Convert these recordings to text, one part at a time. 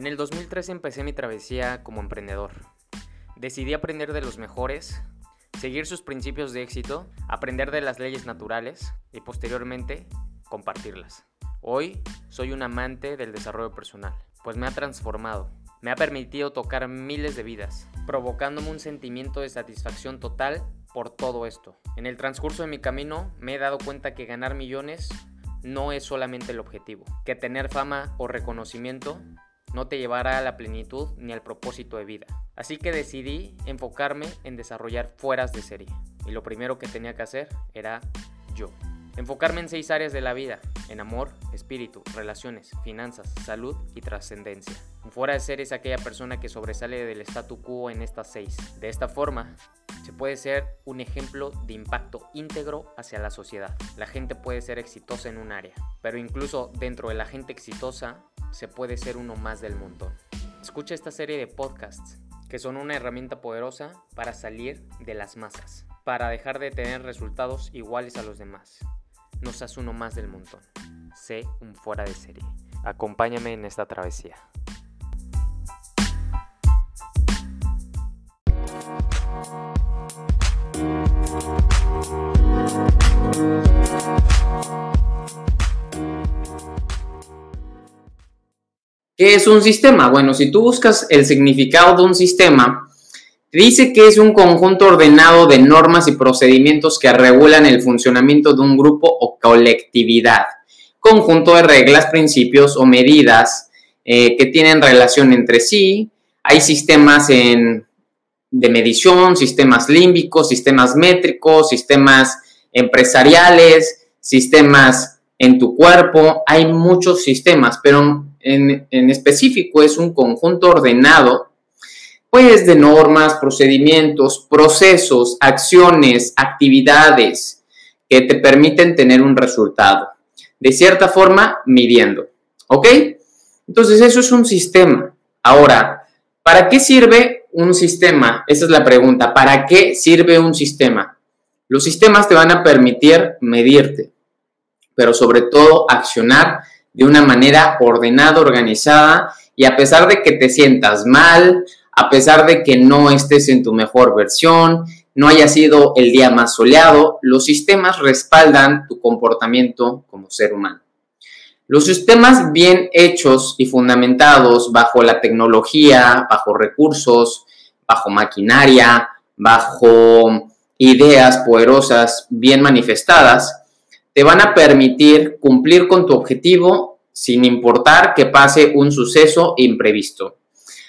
En el 2013 empecé mi travesía como emprendedor. Decidí aprender de los mejores, seguir sus principios de éxito, aprender de las leyes naturales y posteriormente compartirlas. Hoy soy un amante del desarrollo personal, pues me ha transformado, me ha permitido tocar miles de vidas, provocándome un sentimiento de satisfacción total por todo esto. En el transcurso de mi camino me he dado cuenta que ganar millones no es solamente el objetivo, que tener fama o reconocimiento no te llevará a la plenitud ni al propósito de vida. Así que decidí enfocarme en desarrollar fueras de serie. Y lo primero que tenía que hacer era yo. Enfocarme en seis áreas de la vida, en amor, espíritu, relaciones, finanzas, salud y trascendencia. Fuera de serie es aquella persona que sobresale del statu quo en estas seis. De esta forma, se puede ser un ejemplo de impacto íntegro hacia la sociedad. La gente puede ser exitosa en un área, pero incluso dentro de la gente exitosa se puede ser uno más del montón. Escucha esta serie de podcasts que son una herramienta poderosa para salir de las masas, para dejar de tener resultados iguales a los demás. No seas uno más del montón. Sé un fuera de serie. Acompáñame en esta travesía. ¿Qué es un sistema? Bueno, si tú buscas el significado de un sistema, dice que es un conjunto ordenado de normas y procedimientos que regulan el funcionamiento de un grupo o colectividad. Conjunto de reglas, principios o medidas eh, que tienen relación entre sí. Hay sistemas de medición, sistemas límbicos, sistemas métricos, sistemas empresariales, sistemas en tu cuerpo. Hay muchos sistemas, pero en, específico es un conjunto ordenado pues de normas, procedimientos, procesos, acciones, actividades que te permiten tener un resultado. De cierta forma, midiendo. ¿Ok? Entonces, eso es un sistema. Ahora, ¿para qué sirve un sistema? Esa es la pregunta. ¿Para qué sirve un sistema? Los sistemas te van a permitir medirte, pero sobre todo accionar de una manera ordenada, organizada, y a pesar de que te sientas mal, a pesar de que no estés en tu mejor versión, no haya sido el día más soleado, los sistemas respaldan tu comportamiento como ser humano. Los sistemas bien hechos y fundamentados bajo la tecnología, bajo recursos, bajo maquinaria, bajo ideas poderosas bien manifestadas, te van a permitir cumplir con tu objetivo sin importar que pase un suceso imprevisto.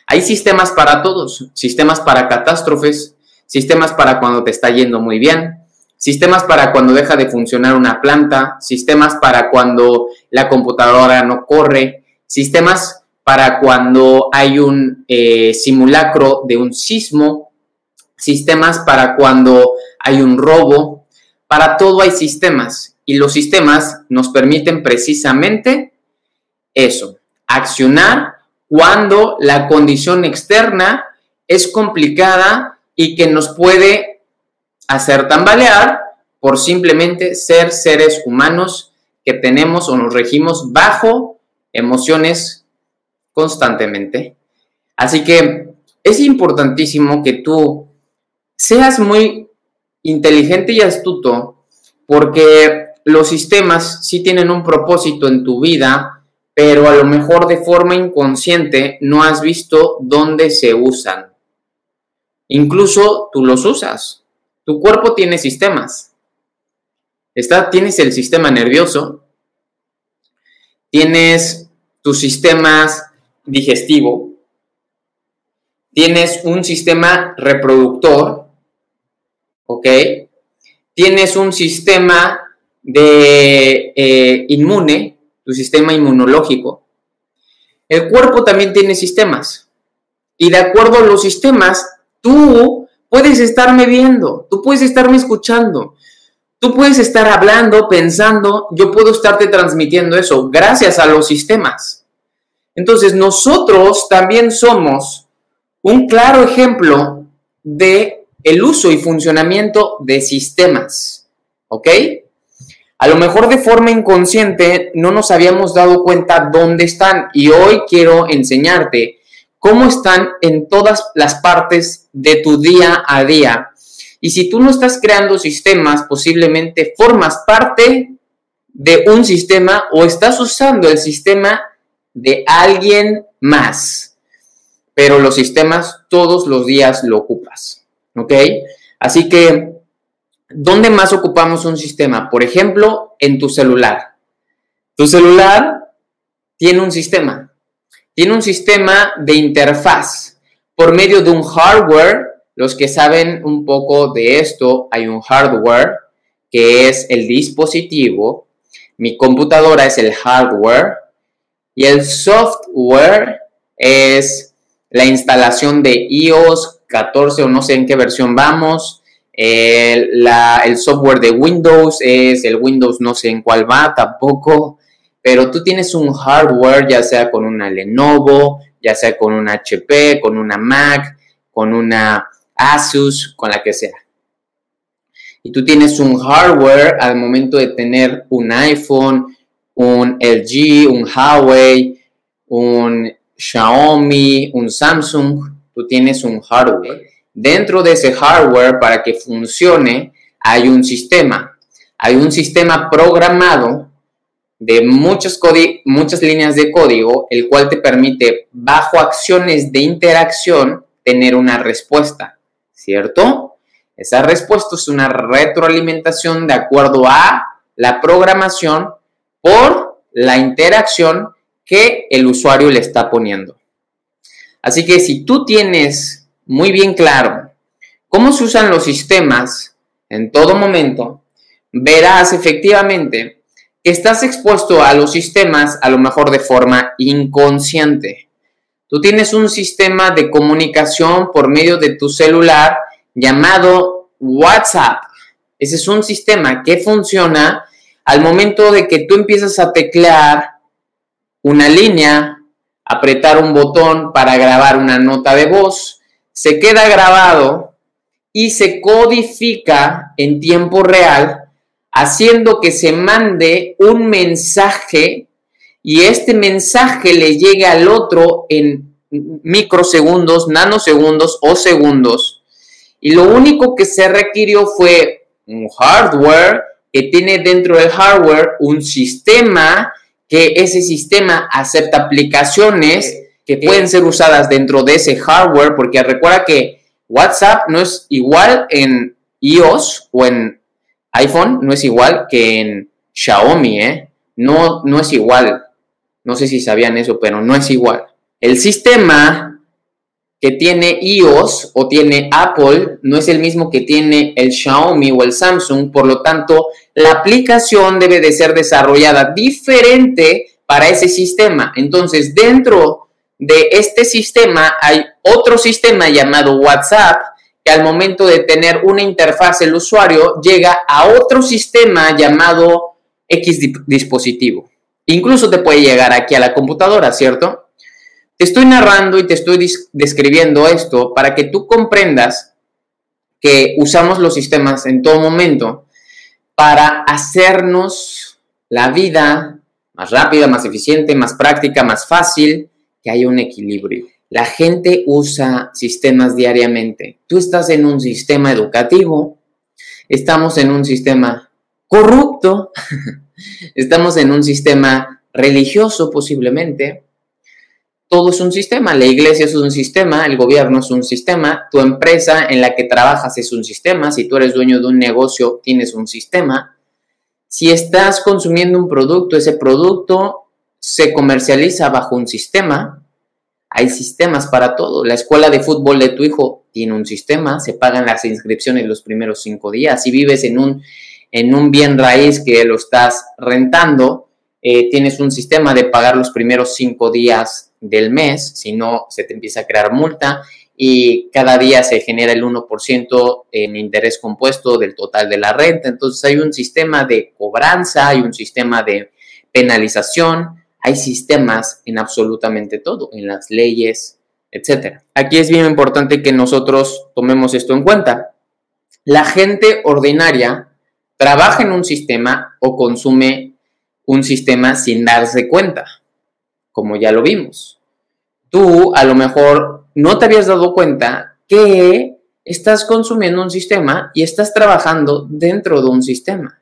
Hay sistemas para todos, sistemas para catástrofes, sistemas para cuando te está yendo muy bien, sistemas para cuando deja de funcionar una planta, sistemas para cuando la computadora no corre, sistemas para cuando hay un eh, simulacro de un sismo, sistemas para cuando hay un robo, para todo hay sistemas y los sistemas nos permiten precisamente eso, accionar cuando la condición externa es complicada y que nos puede hacer tambalear por simplemente ser seres humanos que tenemos o nos regimos bajo emociones constantemente. Así que es importantísimo que tú seas muy inteligente y astuto porque los sistemas sí tienen un propósito en tu vida, pero a lo mejor de forma inconsciente no has visto dónde se usan. Incluso tú los usas. Tu cuerpo tiene sistemas. Está, tienes el sistema nervioso, tienes tu sistema digestivo, tienes un sistema reproductor, ¿ok? Tienes un sistema de eh, inmune, tu sistema inmunológico, el cuerpo también tiene sistemas. Y de acuerdo a los sistemas, tú puedes estarme viendo, tú puedes estarme escuchando, tú puedes estar hablando, pensando, yo puedo estarte transmitiendo eso gracias a los sistemas. Entonces, nosotros también somos un claro ejemplo de el uso y funcionamiento de sistemas. ¿Ok? A lo mejor de forma inconsciente no nos habíamos dado cuenta dónde están y hoy quiero enseñarte cómo están en todas las partes de tu día a día. Y si tú no estás creando sistemas, posiblemente formas parte de un sistema o estás usando el sistema de alguien más. Pero los sistemas todos los días lo ocupas. ¿Ok? Así que, ¿dónde más ocupamos un sistema? Por ejemplo, en tu celular. Tu celular tiene un sistema. Tiene un sistema de interfaz. Por medio de un hardware, los que saben un poco de esto, hay un hardware que es el dispositivo mi computadora es el hardware y el software es la instalación de iOS 14 o no sé en qué versión vamos. El, el software de Windows es el Windows no sé en cuál va tampoco. Pero tú tienes un hardware ya sea con una Lenovo, ya sea con un HP, con una Mac, con una Asus, con la que sea y tú tienes un hardware al momento de tener un iPhone, un LG, un Huawei, un Xiaomi, un Samsung, tú tienes un hardware. Dentro de ese hardware, para que funcione, hay un sistema. Hay un sistema programado de muchas, muchas líneas de código, el cual te permite, bajo acciones de interacción, tener una respuesta, ¿cierto? Esa respuesta es una retroalimentación de acuerdo a la programación por la interacción que el usuario le está poniendo. Así que si tú tienes muy bien claro cómo se usan los sistemas en todo momento, verás efectivamente que estás expuesto a los sistemas a lo mejor de forma inconsciente. Tú tienes un sistema de comunicación por medio de tu celular llamado WhatsApp. Ese es un sistema que funciona al momento de que tú empiezas a teclear una línea, apretar un botón para grabar una nota de voz, se queda grabado y se codifica en tiempo real, haciendo que se mande un mensaje y este mensaje le llegue al otro en microsegundos, nanosegundos o segundos. Y lo único que se requirió fue un hardware que tiene dentro del hardware un sistema que ese sistema acepta aplicaciones que pueden ser usadas dentro de ese hardware, porque recuerda que WhatsApp no es igual en iOS o en iPhone, no es igual que en Xiaomi, ¿eh? No, no es igual. No sé si sabían eso, pero no es igual. El sistema que tiene iOS o tiene Apple no es el mismo que tiene el Xiaomi o el Samsung, por lo tanto, la aplicación debe de ser desarrollada diferente para ese sistema. Entonces, dentro de este sistema hay otro sistema llamado WhatsApp, que al momento de tener una interfaz el usuario llega a otro sistema llamado X dispositivo. Incluso te puede llegar aquí a la computadora, ¿cierto? Te estoy narrando y te estoy describiendo esto para que tú comprendas que usamos los sistemas en todo momento para hacernos la vida más rápida, más eficiente, más práctica, más fácil, que haya un equilibrio. La gente usa sistemas diariamente. Tú estás en un sistema educativo, estamos en un sistema corrupto, estamos en un sistema religioso posiblemente, todo es un sistema, la iglesia es un sistema, el gobierno es un sistema, tu empresa en la que trabajas es un sistema, si tú eres dueño de un negocio tienes un sistema. Si estás consumiendo un producto, ese producto se comercializa bajo un sistema. Hay sistemas para todo. La escuela de fútbol de tu hijo tiene un sistema, se pagan las inscripciones los primeros cinco días. Si vives en un, en un bien raíz que lo estás rentando, eh, tienes un sistema de pagar los primeros cinco días del mes, si no se te empieza a crear multa y cada día se genera el 1% en interés compuesto del total de la renta. Entonces hay un sistema de cobranza, hay un sistema de penalización, hay sistemas en absolutamente todo, en las leyes, etc. Aquí es bien importante que nosotros tomemos esto en cuenta. La gente ordinaria trabaja en un sistema o consume un sistema sin darse cuenta, como ya lo vimos. Tú a lo mejor no te habías dado cuenta que estás consumiendo un sistema y estás trabajando dentro de un sistema.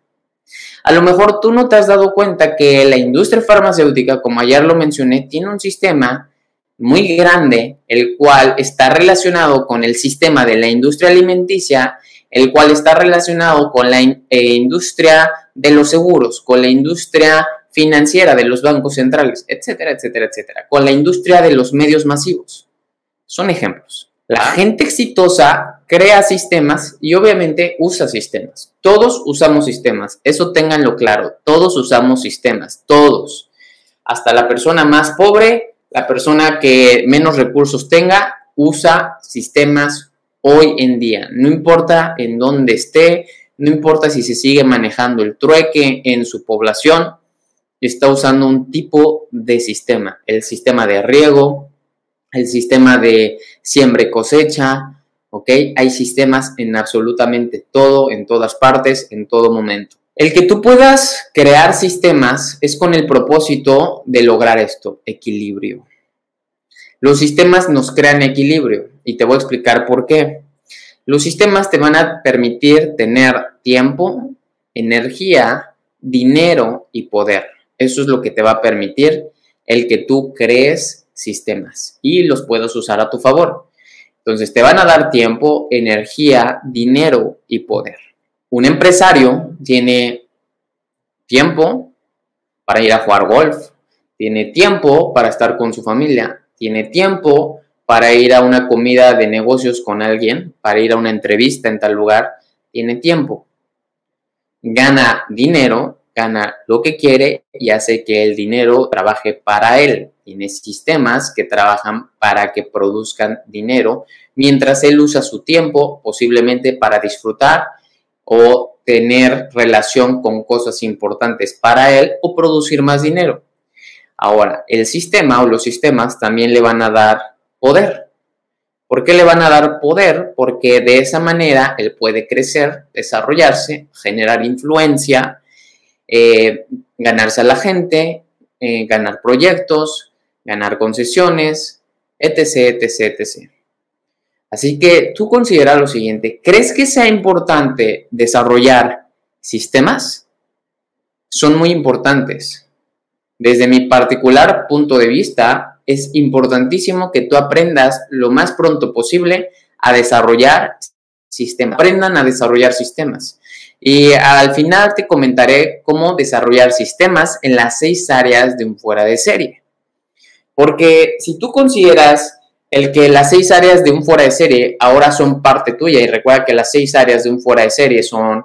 A lo mejor tú no te has dado cuenta que la industria farmacéutica, como ayer lo mencioné, tiene un sistema muy grande, el cual está relacionado con el sistema de la industria alimenticia, el cual está relacionado con la eh, industria de los seguros, con la industria financiera de los bancos centrales, etcétera, etcétera, etcétera, con la industria de los medios masivos. Son ejemplos. La gente exitosa crea sistemas y obviamente usa sistemas. Todos usamos sistemas, eso ténganlo claro, todos usamos sistemas, todos. Hasta la persona más pobre, la persona que menos recursos tenga, usa sistemas hoy en día. No importa en dónde esté, no importa si se sigue manejando el trueque en su población, está usando un tipo de sistema, el sistema de riego, el sistema de siembra cosecha, ¿ok? Hay sistemas en absolutamente todo, en todas partes, en todo momento. El que tú puedas crear sistemas es con el propósito de lograr esto, equilibrio. Los sistemas nos crean equilibrio y te voy a explicar por qué. Los sistemas te van a permitir tener tiempo, energía, dinero y poder. Eso es lo que te va a permitir el que tú crees sistemas y los puedas usar a tu favor. Entonces te van a dar tiempo, energía, dinero y poder. Un empresario tiene tiempo para ir a jugar golf, tiene tiempo para estar con su familia, tiene tiempo para ir a una comida de negocios con alguien, para ir a una entrevista en tal lugar, tiene tiempo. Gana dinero gana lo que quiere y hace que el dinero trabaje para él. Tiene sistemas que trabajan para que produzcan dinero, mientras él usa su tiempo posiblemente para disfrutar o tener relación con cosas importantes para él o producir más dinero. Ahora, el sistema o los sistemas también le van a dar poder. ¿Por qué le van a dar poder? Porque de esa manera él puede crecer, desarrollarse, generar influencia, eh, ganarse a la gente, eh, ganar proyectos, ganar concesiones, etc., etc., etc. Así que tú considera lo siguiente, ¿crees que sea importante desarrollar sistemas? Son muy importantes. Desde mi particular punto de vista, es importantísimo que tú aprendas lo más pronto posible a desarrollar sistemas. Aprendan a desarrollar sistemas. Y al final te comentaré cómo desarrollar sistemas en las seis áreas de un fuera de serie. Porque si tú consideras el que las seis áreas de un fuera de serie ahora son parte tuya, y recuerda que las seis áreas de un fuera de serie son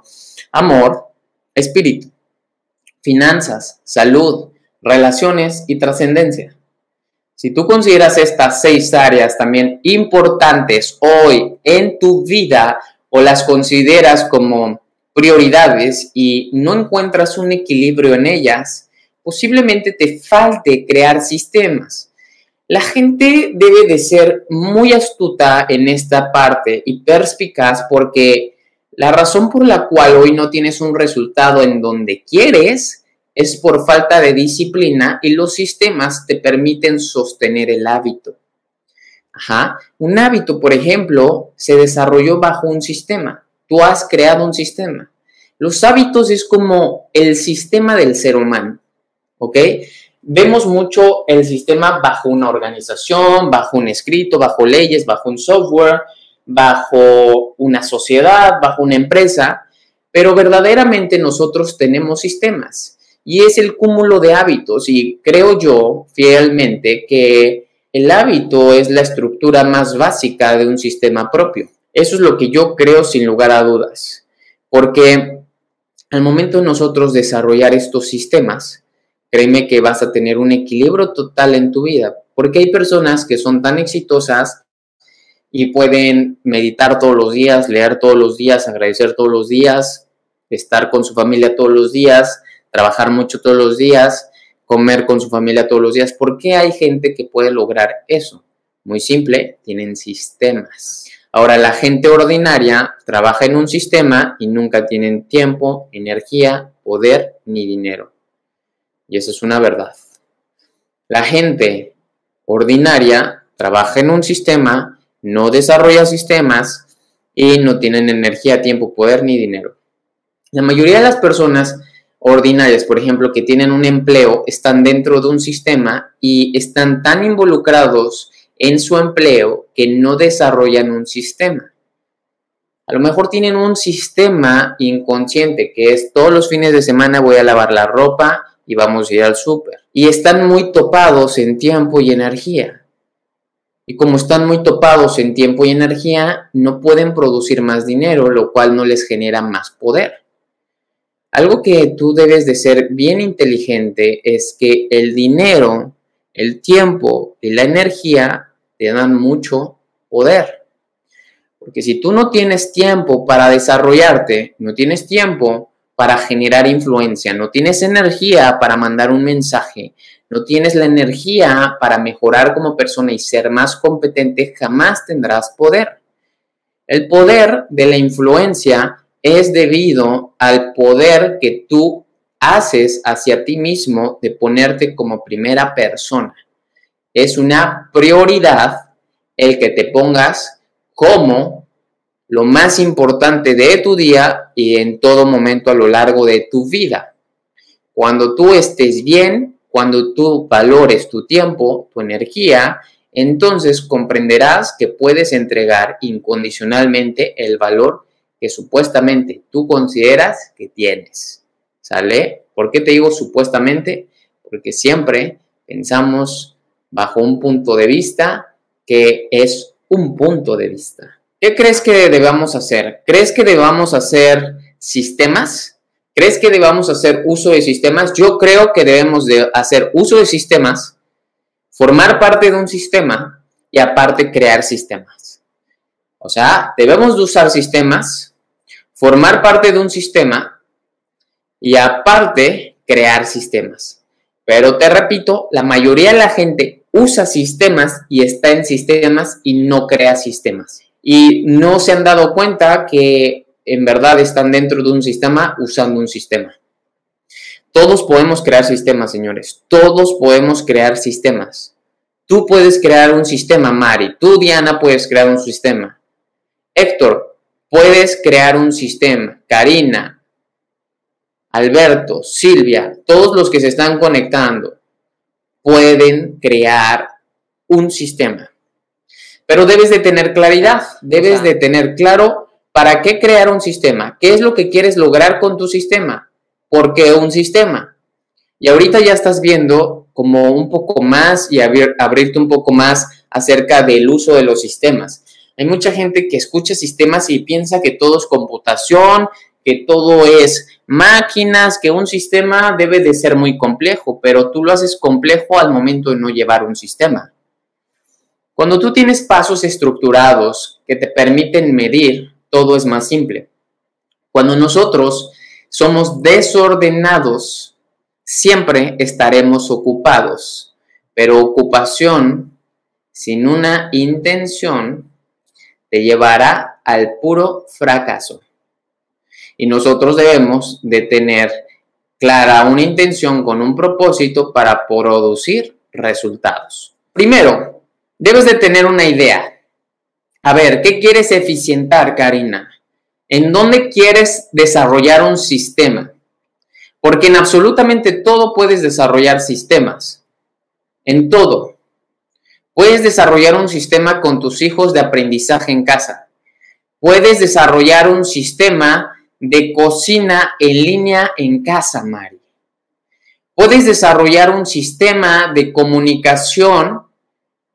amor, espíritu, finanzas, salud, relaciones y trascendencia. Si tú consideras estas seis áreas también importantes hoy en tu vida o las consideras como prioridades y no encuentras un equilibrio en ellas, posiblemente te falte crear sistemas. La gente debe de ser muy astuta en esta parte y perspicaz porque la razón por la cual hoy no tienes un resultado en donde quieres es por falta de disciplina y los sistemas te permiten sostener el hábito. Ajá. Un hábito, por ejemplo, se desarrolló bajo un sistema tú has creado un sistema. Los hábitos es como el sistema del ser humano, ¿ok? Vemos mucho el sistema bajo una organización, bajo un escrito, bajo leyes, bajo un software, bajo una sociedad, bajo una empresa, pero verdaderamente nosotros tenemos sistemas y es el cúmulo de hábitos y creo yo fielmente que el hábito es la estructura más básica de un sistema propio. Eso es lo que yo creo sin lugar a dudas, porque al momento de nosotros desarrollar estos sistemas, créeme que vas a tener un equilibrio total en tu vida, porque hay personas que son tan exitosas y pueden meditar todos los días, leer todos los días, agradecer todos los días, estar con su familia todos los días, trabajar mucho todos los días, comer con su familia todos los días. ¿Por qué hay gente que puede lograr eso? Muy simple, tienen sistemas. Ahora, la gente ordinaria trabaja en un sistema y nunca tienen tiempo, energía, poder ni dinero. Y esa es una verdad. La gente ordinaria trabaja en un sistema, no desarrolla sistemas y no tienen energía, tiempo, poder ni dinero. La mayoría de las personas ordinarias, por ejemplo, que tienen un empleo, están dentro de un sistema y están tan involucrados en su empleo que no desarrollan un sistema. A lo mejor tienen un sistema inconsciente que es todos los fines de semana voy a lavar la ropa y vamos a ir al súper. Y están muy topados en tiempo y energía. Y como están muy topados en tiempo y energía, no pueden producir más dinero, lo cual no les genera más poder. Algo que tú debes de ser bien inteligente es que el dinero, el tiempo y la energía te dan mucho poder. Porque si tú no tienes tiempo para desarrollarte, no tienes tiempo para generar influencia, no tienes energía para mandar un mensaje, no tienes la energía para mejorar como persona y ser más competente, jamás tendrás poder. El poder de la influencia es debido al poder que tú haces hacia ti mismo de ponerte como primera persona. Es una prioridad el que te pongas como lo más importante de tu día y en todo momento a lo largo de tu vida. Cuando tú estés bien, cuando tú valores tu tiempo, tu energía, entonces comprenderás que puedes entregar incondicionalmente el valor que supuestamente tú consideras que tienes. ¿Sale? ¿Por qué te digo supuestamente? Porque siempre pensamos bajo un punto de vista que es un punto de vista. ¿Qué crees que debamos hacer? ¿Crees que debamos hacer sistemas? ¿Crees que debamos hacer uso de sistemas? Yo creo que debemos de hacer uso de sistemas, formar parte de un sistema y aparte crear sistemas. O sea, debemos de usar sistemas, formar parte de un sistema y aparte crear sistemas. Pero te repito, la mayoría de la gente usa sistemas y está en sistemas y no crea sistemas. Y no se han dado cuenta que en verdad están dentro de un sistema usando un sistema. Todos podemos crear sistemas, señores. Todos podemos crear sistemas. Tú puedes crear un sistema, Mari. Tú, Diana, puedes crear un sistema. Héctor, Puedes crear un sistema. Karina, Alberto, Silvia, todos los que se están conectando pueden crear un sistema. Pero debes de tener claridad, debes de tener claro para qué crear un sistema, qué es lo que quieres lograr con tu sistema, por qué un sistema. Y ahorita ya estás viendo como un poco más y abrirte un poco más acerca del uso de los sistemas. Hay mucha gente que escucha sistemas y piensa que todo es computación, que todo es máquinas, que un sistema debe de ser muy complejo, pero tú lo haces complejo al momento de no llevar un sistema. Cuando tú tienes pasos estructurados que te permiten medir, todo es más simple. Cuando nosotros somos desordenados, siempre estaremos ocupados, pero ocupación sin una intención te llevará al puro fracaso. Y nosotros debemos de tener clara una intención con un propósito para producir resultados. Primero, debes de tener una idea. A ver, ¿qué quieres eficientar, Karina? ¿En dónde quieres desarrollar un sistema? Porque en absolutamente todo puedes desarrollar sistemas. En todo. Puedes desarrollar un sistema con tus hijos de aprendizaje en casa. Puedes desarrollar un sistema de cocina en línea en casa, Mari. Puedes desarrollar un sistema de comunicación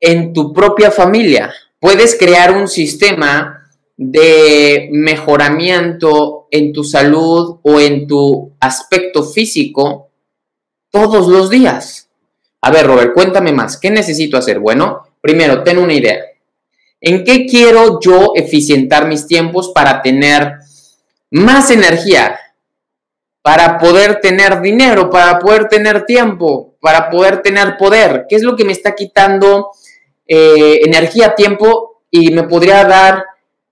en tu propia familia. Puedes crear un sistema de mejoramiento en tu salud o en tu aspecto físico todos los días. A ver, Robert, cuéntame más. ¿Qué necesito hacer? Bueno, primero, ten una idea. ¿En qué quiero yo eficientar mis tiempos para tener más energía? Para poder tener dinero, para poder tener tiempo, para poder tener poder. ¿Qué es lo que me está quitando eh, energía, tiempo y me podría dar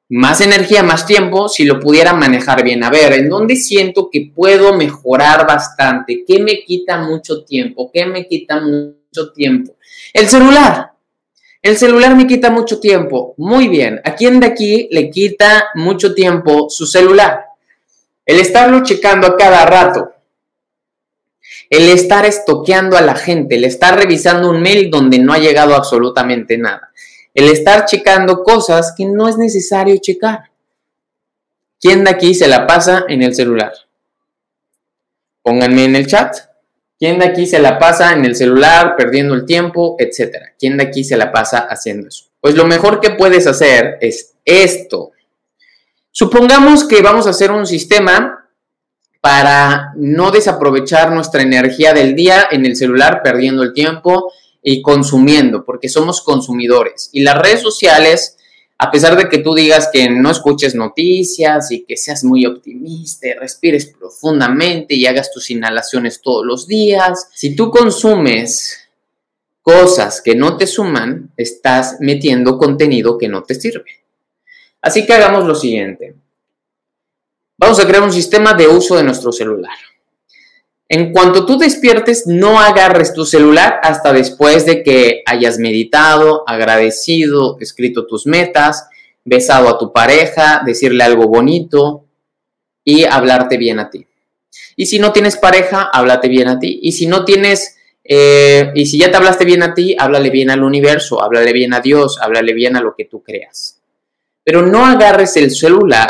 más energía, más tiempo, si lo pudiera manejar bien. A ver, ¿en dónde siento que puedo mejorar bastante? ¿Qué me quita mucho tiempo? ¿Qué me quita mucho tiempo? El celular. El celular me quita mucho tiempo. Muy bien. ¿A quién de aquí le quita mucho tiempo su celular? El estarlo checando a cada rato. El estar estoqueando a la gente. El estar revisando un mail donde no ha llegado absolutamente nada el estar checando cosas que no es necesario checar. ¿Quién de aquí se la pasa en el celular? Pónganme en el chat. ¿Quién de aquí se la pasa en el celular, perdiendo el tiempo, etcétera? ¿Quién de aquí se la pasa haciendo eso? Pues lo mejor que puedes hacer es esto. Supongamos que vamos a hacer un sistema para no desaprovechar nuestra energía del día en el celular, perdiendo el tiempo y consumiendo, porque somos consumidores. Y las redes sociales, a pesar de que tú digas que no escuches noticias y que seas muy optimista, respires profundamente y hagas tus inhalaciones todos los días, si tú consumes cosas que no te suman, estás metiendo contenido que no te sirve. Así que hagamos lo siguiente. Vamos a crear un sistema de uso de nuestro celular. En cuanto tú despiertes, no agarres tu celular hasta después de que hayas meditado, agradecido, escrito tus metas, besado a tu pareja, decirle algo bonito y hablarte bien a ti. Y si no tienes pareja, háblate bien a ti. Y si no tienes, eh, y si ya te hablaste bien a ti, háblale bien al universo, háblale bien a Dios, háblale bien a lo que tú creas. Pero no agarres el celular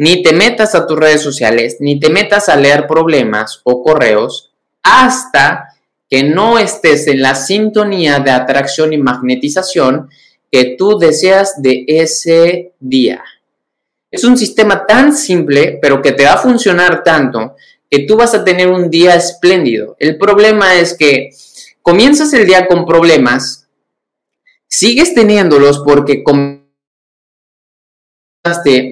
ni te metas a tus redes sociales, ni te metas a leer problemas o correos hasta que no estés en la sintonía de atracción y magnetización que tú deseas de ese día. Es un sistema tan simple, pero que te va a funcionar tanto que tú vas a tener un día espléndido. El problema es que comienzas el día con problemas, sigues teniéndolos porque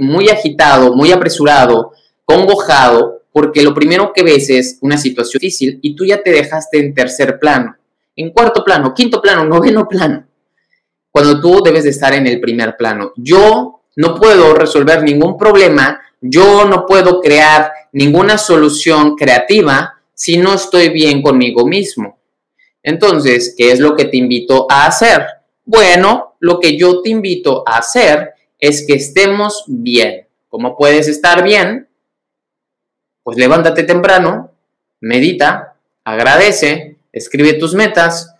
muy agitado, muy apresurado, congojado, porque lo primero que ves es una situación difícil y tú ya te dejaste en tercer plano, en cuarto plano, quinto plano, noveno plano, cuando tú debes de estar en el primer plano. Yo no puedo resolver ningún problema, yo no puedo crear ninguna solución creativa si no estoy bien conmigo mismo. Entonces, ¿qué es lo que te invito a hacer? Bueno, lo que yo te invito a hacer es que estemos bien. ¿Cómo puedes estar bien? Pues levántate temprano, medita, agradece, escribe tus metas,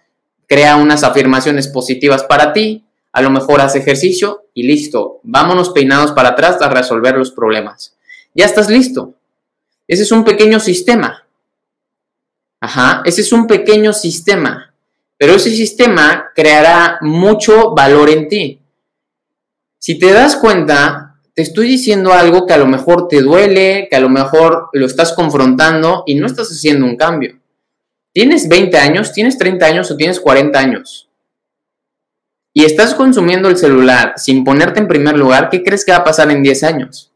crea unas afirmaciones positivas para ti, a lo mejor haz ejercicio y listo. Vámonos peinados para atrás a resolver los problemas. Ya estás listo. Ese es un pequeño sistema. Ajá, ese es un pequeño sistema. Pero ese sistema creará mucho valor en ti. Si te das cuenta, te estoy diciendo algo que a lo mejor te duele, que a lo mejor lo estás confrontando y no estás haciendo un cambio. Tienes 20 años, tienes 30 años o tienes 40 años. Y estás consumiendo el celular sin ponerte en primer lugar, ¿qué crees que va a pasar en 10 años?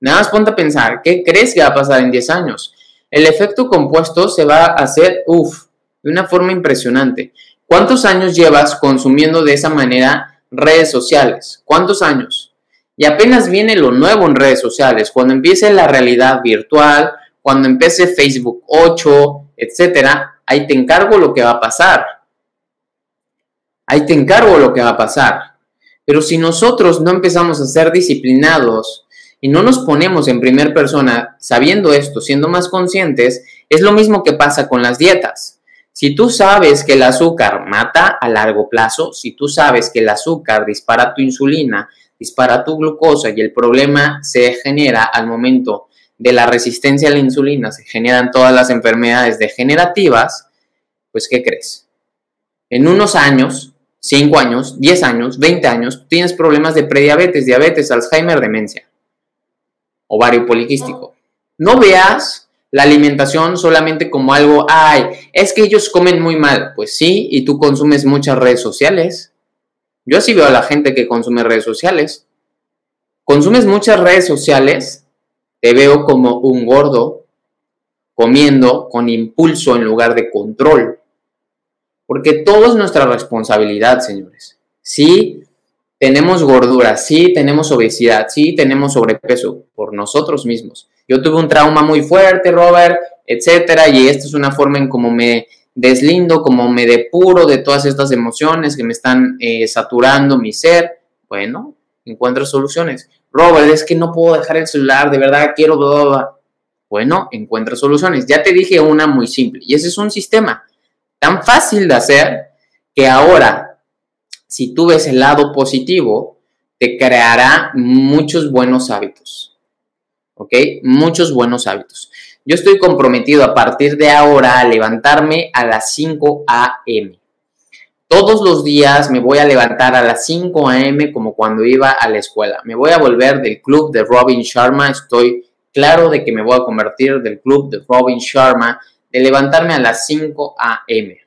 Nada más ponte a pensar, ¿qué crees que va a pasar en 10 años? El efecto compuesto se va a hacer, uff, de una forma impresionante. ¿Cuántos años llevas consumiendo de esa manera redes sociales. ¿Cuántos años? Y apenas viene lo nuevo en redes sociales. Cuando empiece la realidad virtual, cuando empiece Facebook 8, etcétera, ahí te encargo lo que va a pasar. Ahí te encargo lo que va a pasar. Pero si nosotros no empezamos a ser disciplinados y no nos ponemos en primera persona sabiendo esto, siendo más conscientes, es lo mismo que pasa con las dietas. Si tú sabes que el azúcar mata a largo plazo, si tú sabes que el azúcar dispara tu insulina, dispara tu glucosa y el problema se genera al momento de la resistencia a la insulina, se generan todas las enfermedades degenerativas, pues ¿qué crees? En unos años, 5 años, 10 años, 20 años, tienes problemas de prediabetes, diabetes, Alzheimer, demencia, ovario poliquístico. No veas la alimentación solamente como algo, ay, es que ellos comen muy mal. Pues sí, y tú consumes muchas redes sociales. Yo así veo a la gente que consume redes sociales. Consumes muchas redes sociales, te veo como un gordo comiendo con impulso en lugar de control. Porque todo es nuestra responsabilidad, señores. Sí, tenemos gordura, sí tenemos obesidad, sí tenemos sobrepeso por nosotros mismos. Yo tuve un trauma muy fuerte, Robert, etcétera, y esta es una forma en cómo me deslindo, como me depuro de todas estas emociones que me están eh, saturando mi ser. Bueno, encuentro soluciones. Robert, es que no puedo dejar el celular, de verdad quiero. Bueno, encuentra soluciones. Ya te dije una muy simple, y ese es un sistema tan fácil de hacer que ahora si tú ves el lado positivo, te creará muchos buenos hábitos. ¿Ok? Muchos buenos hábitos. Yo estoy comprometido a partir de ahora a levantarme a las 5 a.m. Todos los días me voy a levantar a las 5 a.m. como cuando iba a la escuela. Me voy a volver del club de Robin Sharma. Estoy claro de que me voy a convertir del club de Robin Sharma de levantarme a las 5 a.m.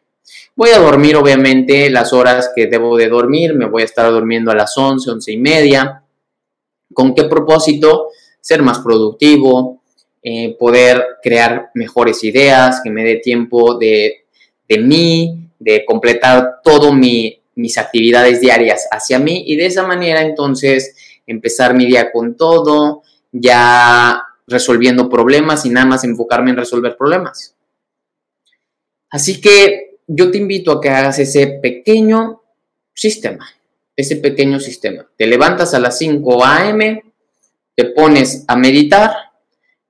Voy a dormir obviamente las horas que debo de dormir, me voy a estar durmiendo a las 11, 11 y media. ¿Con qué propósito? Ser más productivo, eh, poder crear mejores ideas, que me dé tiempo de, mí, de completar todas mis actividades diarias hacia mí y de esa manera entonces empezar mi día con todo, ya resolviendo problemas y nada más enfocarme en resolver problemas. Así que yo te invito a que hagas ese pequeño sistema, ese pequeño sistema. Te levantas a las 5 a.m., te pones a meditar, a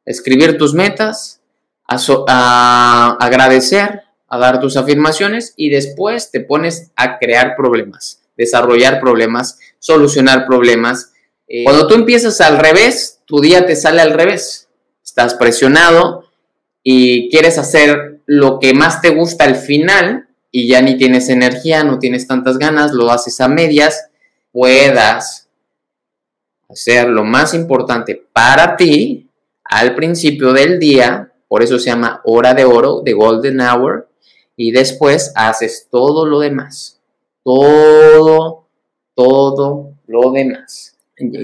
escribir tus metas, a, agradecer, a dar tus afirmaciones y después te pones a crear problemas, desarrollar problemas, solucionar problemas. Eh, cuando tú empiezas al revés, tu día te sale al revés. Estás presionado y quieres hacer lo que más te gusta al final y ya ni tienes energía, no tienes tantas ganas, lo haces a medias, puedas hacer lo más importante para ti al principio del día, por eso se llama hora de oro, de golden hour, y después haces todo lo demás, todo, todo lo demás.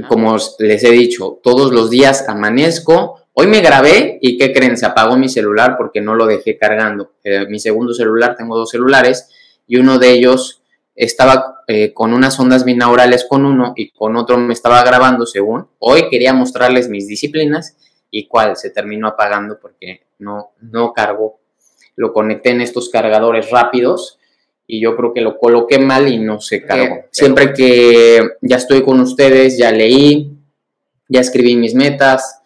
Como les he dicho, todos los días amanezco, Hoy me grabé y ¿qué creen? Se apagó mi celular porque no lo dejé cargando. Eh, mi segundo celular, tengo dos celulares y uno de ellos estaba eh, con unas ondas binaurales con uno y con otro me estaba grabando según. Hoy quería mostrarles mis disciplinas y cuál se terminó apagando porque no, no cargó. Lo conecté en estos cargadores rápidos y yo creo que lo coloqué mal y no se cargó. Siempre que ya estoy con ustedes, ya leí, ya escribí mis metas,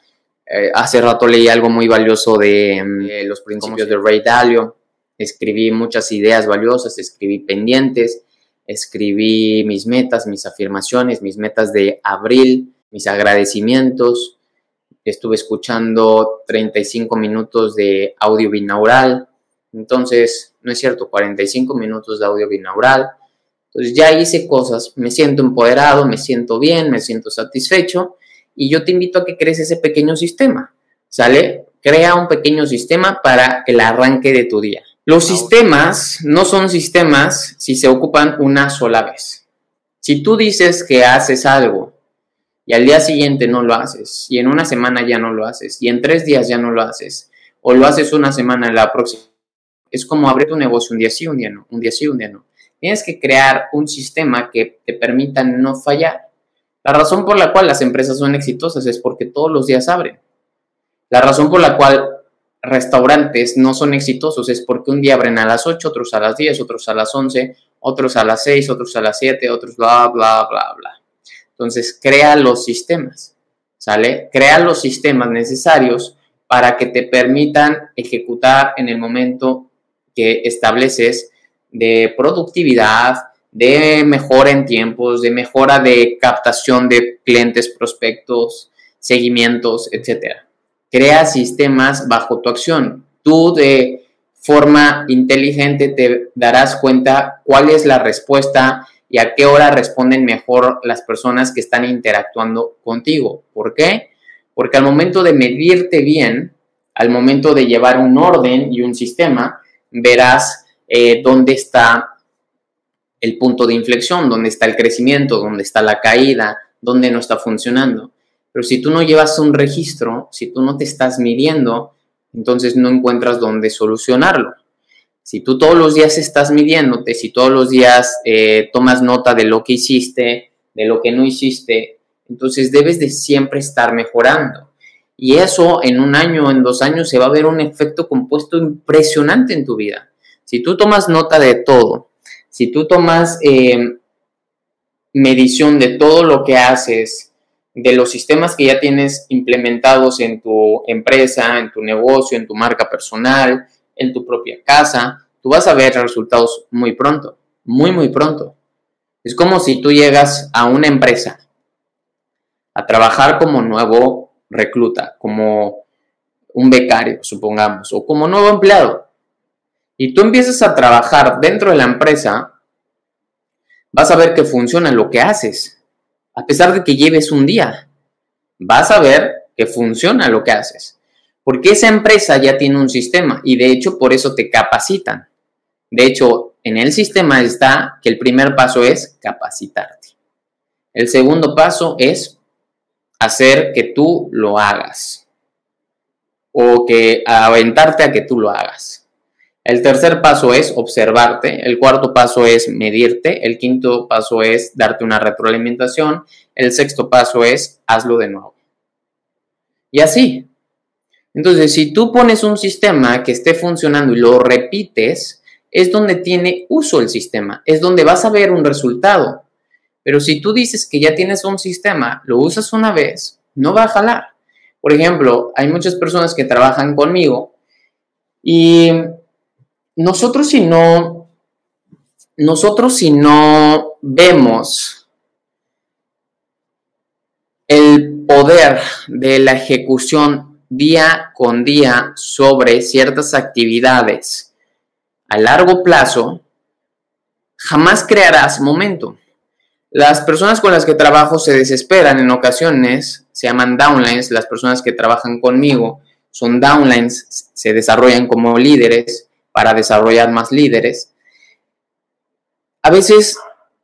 eh, hace rato leí algo muy valioso de, mm, los principios de Ray Dalio. Escribí muchas ideas valiosas, escribí pendientes, escribí mis metas, mis afirmaciones, mis metas de abril, mis agradecimientos. Estuve escuchando 35 minutos de audio binaural. Entonces, no es cierto, 45 minutos de audio binaural. Entonces ya hice cosas, me siento empoderado, me siento bien, me siento satisfecho y yo te invito a que crees ese pequeño sistema, ¿sale? Crea un pequeño sistema para el arranque de tu día. Los sistemas no son sistemas si se ocupan una sola vez. Si tú dices que haces algo y al día siguiente no lo haces, y en una semana ya no lo haces, y en tres días ya no lo haces, o lo haces una semana en la próxima, es como abrir tu negocio un día sí, un día no, un día sí, un día no. Tienes que crear un sistema que te permita no fallar. La razón por la cual las empresas son exitosas es porque todos los días abren. La razón por la cual restaurantes no son exitosos es porque un día abren a las 8, otros a las 10, otros a las 11, otros a las 6, otros a las 7, otros bla, bla, bla, bla. Entonces, crea los sistemas, ¿sale? Crea los sistemas necesarios para que te permitan ejecutar en el momento que estableces de productividad, de mejora en tiempos, de mejora de captación de clientes, prospectos, seguimientos, etc. Crea sistemas bajo tu acción. Tú de forma inteligente te darás cuenta cuál es la respuesta y a qué hora responden mejor las personas que están interactuando contigo. ¿Por qué? Porque al momento de medirte bien, al momento de llevar un orden y un sistema, verás eh, dónde está el punto de inflexión, dónde está el crecimiento, dónde está la caída, dónde no está funcionando. Pero si tú no llevas un registro, si tú no te estás midiendo, entonces no encuentras dónde solucionarlo. Si tú todos los días estás midiéndote, si todos los días eh, tomas nota de lo que hiciste, de lo que no hiciste, entonces debes de siempre estar mejorando. Y eso en un año, en dos años, se va a ver un efecto compuesto impresionante en tu vida. Si tú tomas nota de todo, si tú tomas eh, medición de todo lo que haces, de los sistemas que ya tienes implementados en tu empresa, en tu negocio, en tu marca personal, en tu propia casa, tú vas a ver resultados muy pronto, muy, muy pronto. Es como si tú llegas a una empresa a trabajar como nuevo recluta, como un becario, supongamos, o como nuevo empleado. Y tú empiezas a trabajar dentro de la empresa, vas a ver que funciona lo que haces, a pesar de que lleves un día. Vas a ver que funciona lo que haces. Porque esa empresa ya tiene un sistema y de hecho por eso te capacitan. De hecho, en el sistema está que el primer paso es capacitarte. El segundo paso es hacer que tú lo hagas o que aventarte a que tú lo hagas. El tercer paso es observarte, el cuarto paso es medirte, el quinto paso es darte una retroalimentación, el sexto paso es hazlo de nuevo. Y así. Entonces, si tú pones un sistema que esté funcionando y lo repites, es donde tiene uso el sistema, es donde vas a ver un resultado. Pero si tú dices que ya tienes un sistema, lo usas una vez, no va a jalar. Por ejemplo, hay muchas personas que trabajan conmigo y nosotros si no, nosotros si no vemos el poder de la ejecución día con día sobre ciertas actividades a largo plazo, jamás crearás momento. Las personas con las que trabajo se desesperan en ocasiones, se llaman downlines, las personas que trabajan conmigo son downlines, se desarrollan como líderes para desarrollar más líderes. A veces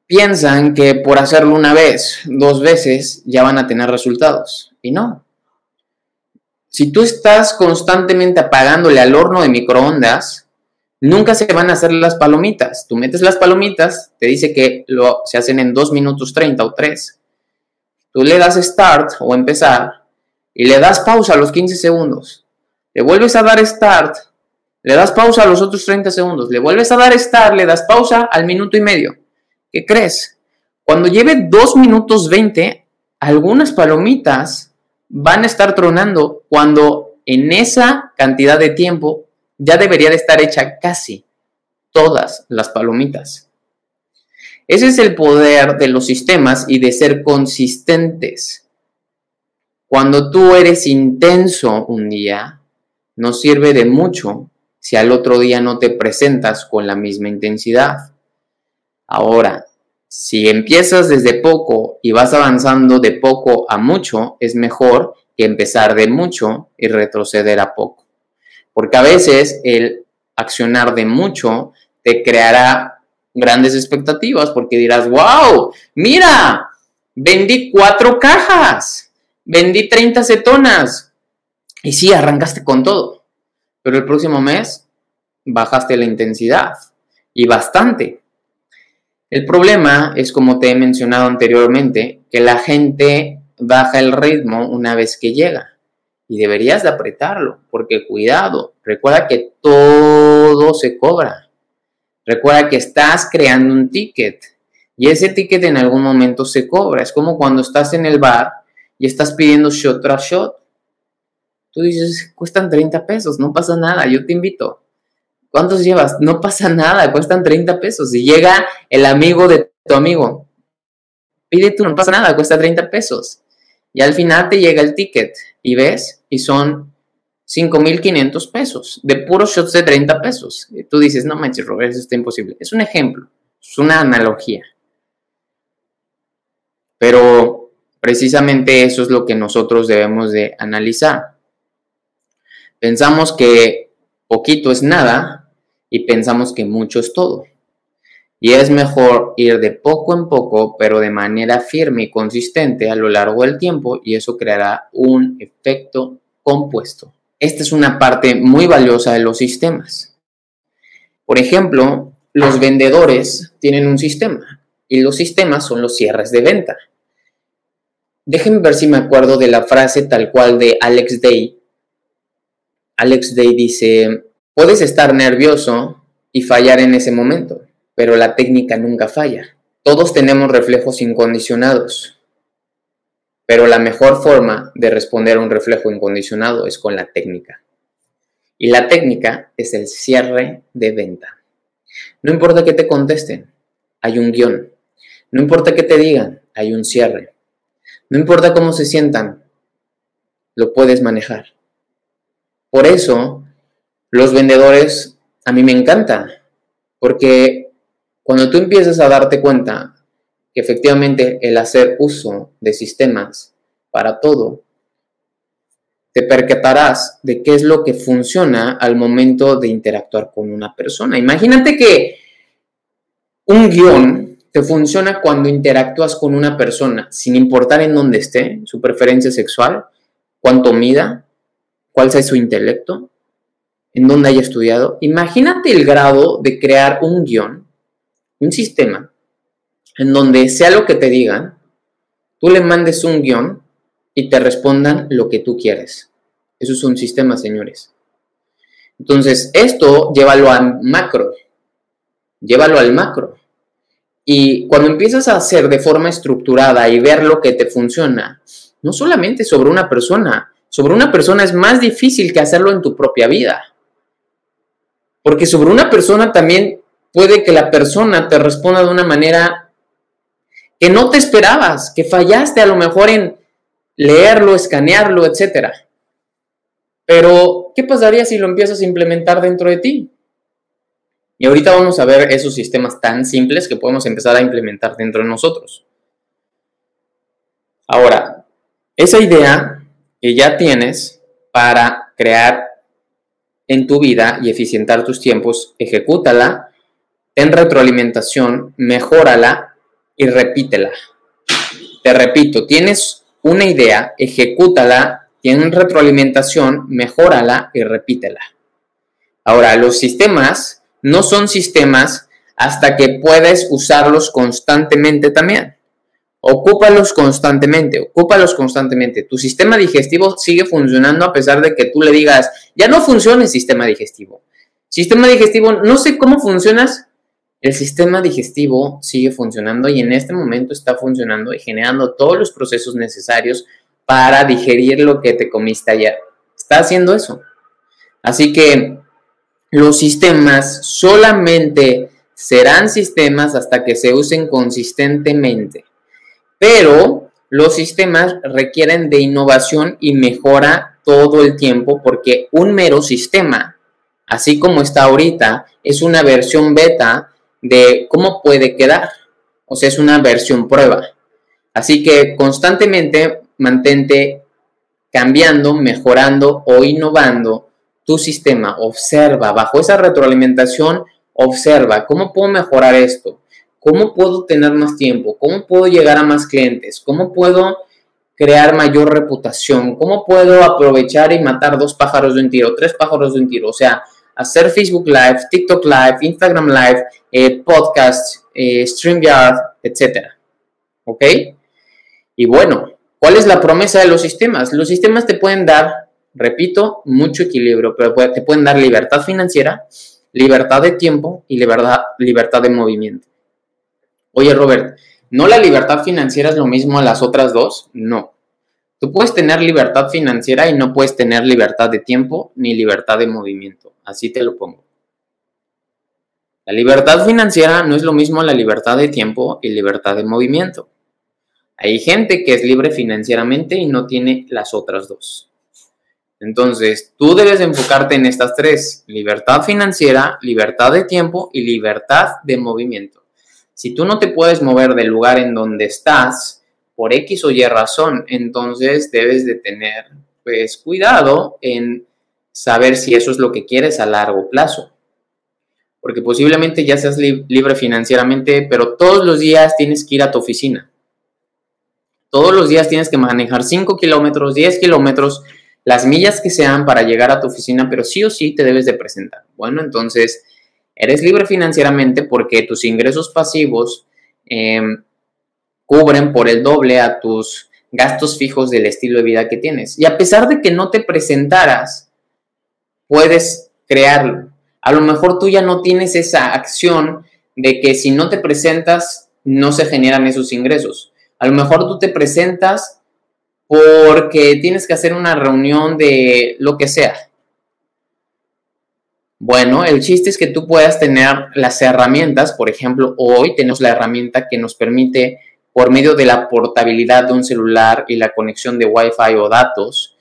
piensan que por hacerlo una vez, dos veces, ya van a tener resultados. Y no. Si tú estás constantemente apagándole al horno de microondas, nunca se van a hacer las palomitas. Tú metes las palomitas, te dice que se hacen en 2 minutos 30 o 3. Tú le das start o empezar y le das pausa a los 15 segundos. Le vuelves a dar start, le das pausa a los otros 30 segundos. Le vuelves a dar start, le das pausa al minuto y medio. ¿Qué crees? Cuando lleve 2 minutos 20, algunas palomitas van a estar tronando cuando en esa cantidad de tiempo ya debería de estar hecha casi todas las palomitas. Ese es el poder de los sistemas y de ser consistentes. Cuando tú eres intenso un día, no sirve de mucho si al otro día no te presentas con la misma intensidad. Ahora, si empiezas desde poco y vas avanzando de poco a mucho, es mejor que empezar de mucho y retroceder a poco. Porque a veces el accionar de mucho te creará grandes expectativas porque dirás, wow, mira, vendí cuatro cajas, vendí 30 cetonas. Y sí, arrancaste con todo. Pero el próximo mes bajaste la intensidad y bastante. El problema es, como te he mencionado anteriormente, que la gente baja el ritmo una vez que llega y deberías de apretarlo, porque cuidado, recuerda que todo se cobra. Recuerda que estás creando un ticket y ese ticket en algún momento se cobra. Es como cuando estás en el bar y estás pidiendo shot tras shot. Tú dices, cuestan 30 pesos, no pasa nada, yo te invito. ¿Cuántos llevas? No pasa nada, cuestan 30 pesos. Y llega el amigo de tu amigo, pide tú, no pasa nada, cuesta 30 pesos. Y al final te llega el ticket y ves, y son 5.500 pesos de puros shots de 30 pesos. Y tú dices, no manches, Robert, eso está imposible. Es un ejemplo, es una analogía. Pero precisamente eso es lo que nosotros debemos de analizar. Pensamos que poquito es nada y pensamos que mucho es todo. Y es mejor ir de poco en poco, pero de manera firme y consistente a lo largo del tiempo y eso creará un efecto compuesto. Esta es una parte muy valiosa de los sistemas. Por ejemplo, los vendedores tienen un sistema. y los sistemas son los cierres de venta. Déjenme ver si me acuerdo de la frase tal cual de Alex Day. Alex Day dice, puedes estar nervioso y fallar en ese momento, pero la técnica nunca falla. Todos tenemos reflejos incondicionados, pero la mejor forma de responder a un reflejo incondicionado es con la técnica. Y la técnica es el cierre de venta. No importa que te contesten, hay un guion. No importa que te digan, hay un cierre. No importa cómo se sientan, lo puedes manejar. Por eso, los vendedores a mí me encanta, porque cuando tú empiezas a darte cuenta que efectivamente el hacer uso de sistemas para todo te percatarás de qué es lo que funciona al momento de interactuar con una persona. Imagínate que un guion te funciona cuando interactúas con una persona, sin importar en dónde esté, su preferencia sexual, cuánto mida, cuál sea su intelecto, en dónde haya estudiado. Imagínate el grado de crear un guion, un sistema, en donde sea lo que te digan, tú le mandes un guion y te respondan lo que tú quieres. Eso es un sistema, señores. Entonces, esto llévalo al macro. Llévalo al macro. Y cuando empiezas a hacer de forma estructurada y ver lo que te funciona, no solamente sobre una persona, sobre una persona es más difícil que hacerlo en tu propia vida. Porque sobre una persona también puede que la persona te responda de una manera que no te esperabas, que fallaste a lo mejor en leerlo, escanearlo, etc. Pero, ¿qué pasaría si lo empiezas a implementar dentro de ti? Y ahorita vamos a ver esos sistemas tan simples que podemos empezar a implementar dentro de nosotros. Ahora, esa idea que ya tienes para crear en tu vida y eficientar tus tiempos, ejecútala, ten retroalimentación, mejórala y repítela. Te repito, tienes una idea, ejecútala, tienen retroalimentación, mejórala y repítela. Ahora, los sistemas no son sistemas hasta que puedes usarlos constantemente también. Ocúpalos constantemente, ocúpalos constantemente. Tu sistema digestivo sigue funcionando a pesar de que tú le digas, ya no funciona el sistema digestivo. Sistema digestivo, no sé cómo funcionas, el sistema digestivo sigue funcionando y en este momento está funcionando y generando todos los procesos necesarios para digerir lo que te comiste ayer. Está haciendo eso. Así que los sistemas solamente serán sistemas hasta que se usen consistentemente. Pero los sistemas requieren de innovación y mejora todo el tiempo porque un mero sistema, así como está ahorita, es una versión beta de cómo puede quedar. O sea, es una versión prueba. Así que constantemente mantente cambiando, mejorando o innovando tu sistema. Observa, bajo esa retroalimentación, observa cómo puedo mejorar esto, cómo puedo tener más tiempo, cómo puedo llegar a más clientes, cómo puedo crear mayor reputación, cómo puedo aprovechar y matar dos pájaros de un tiro, tres pájaros de un tiro. O sea, hacer Facebook Live, TikTok Live, Instagram Live, eh, podcast, eh, StreamYard, etc. ¿Ok? Y bueno, ¿cuál es la promesa de los sistemas? Los sistemas te pueden dar, repito, mucho equilibrio, pero te pueden dar libertad financiera, libertad de tiempo y libertad, libertad de movimiento. Oye, Robert, ¿no la libertad financiera es lo mismo a las otras dos? No. Tú puedes tener libertad financiera y no puedes tener libertad de tiempo ni libertad de movimiento. Así te lo pongo. La libertad financiera no es lo mismo a la libertad de tiempo y libertad de movimiento. Hay gente que es libre financieramente y no tiene las otras dos. Entonces, tú debes enfocarte en estas tres, libertad financiera, libertad de tiempo y libertad de movimiento. Si tú no te puedes mover del lugar en donde estás por X o Y razón, entonces debes de tener pues cuidado en saber si eso es lo que quieres a largo plazo. Porque posiblemente ya seas libre financieramente, pero todos los días tienes que ir a tu oficina. Todos los días tienes que manejar 5 kilómetros, 10 kilómetros, las millas que sean para llegar a tu oficina, pero sí o sí te debes de presentar. Bueno, entonces eres libre financieramente porque tus ingresos pasivos em, cubren por el doble a tus gastos fijos del estilo de vida que tienes. Y a pesar de que no te presentaras, puedes crearlo. A lo mejor tú ya no tienes esa acción de que si no te presentas, no se generan esos ingresos. A lo mejor tú te presentas porque tienes que hacer una reunión de lo que sea. Bueno, el chiste es que tú puedas tener las herramientas, por ejemplo, hoy tenemos la herramienta que nos permite, por medio de la portabilidad de un celular y la conexión de Wi-Fi o datos,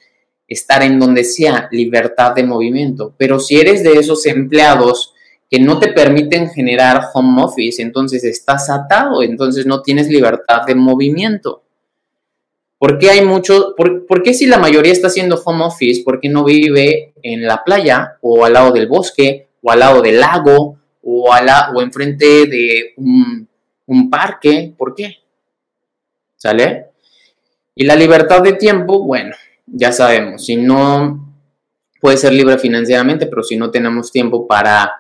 estar en donde sea libertad de movimiento. Pero si eres de esos empleados que no te permiten generar home office, entonces estás atado, entonces no tienes libertad de movimiento. ¿Por qué hay mucho, por, qué si la mayoría está haciendo home office, por qué no vive en la playa o al lado del bosque o al lado del lago o, a o enfrente de un, un parque? ¿Por qué? ¿Sale? Y la libertad de tiempo, bueno, ya sabemos, si no puede ser libre financieramente, pero si no tenemos tiempo para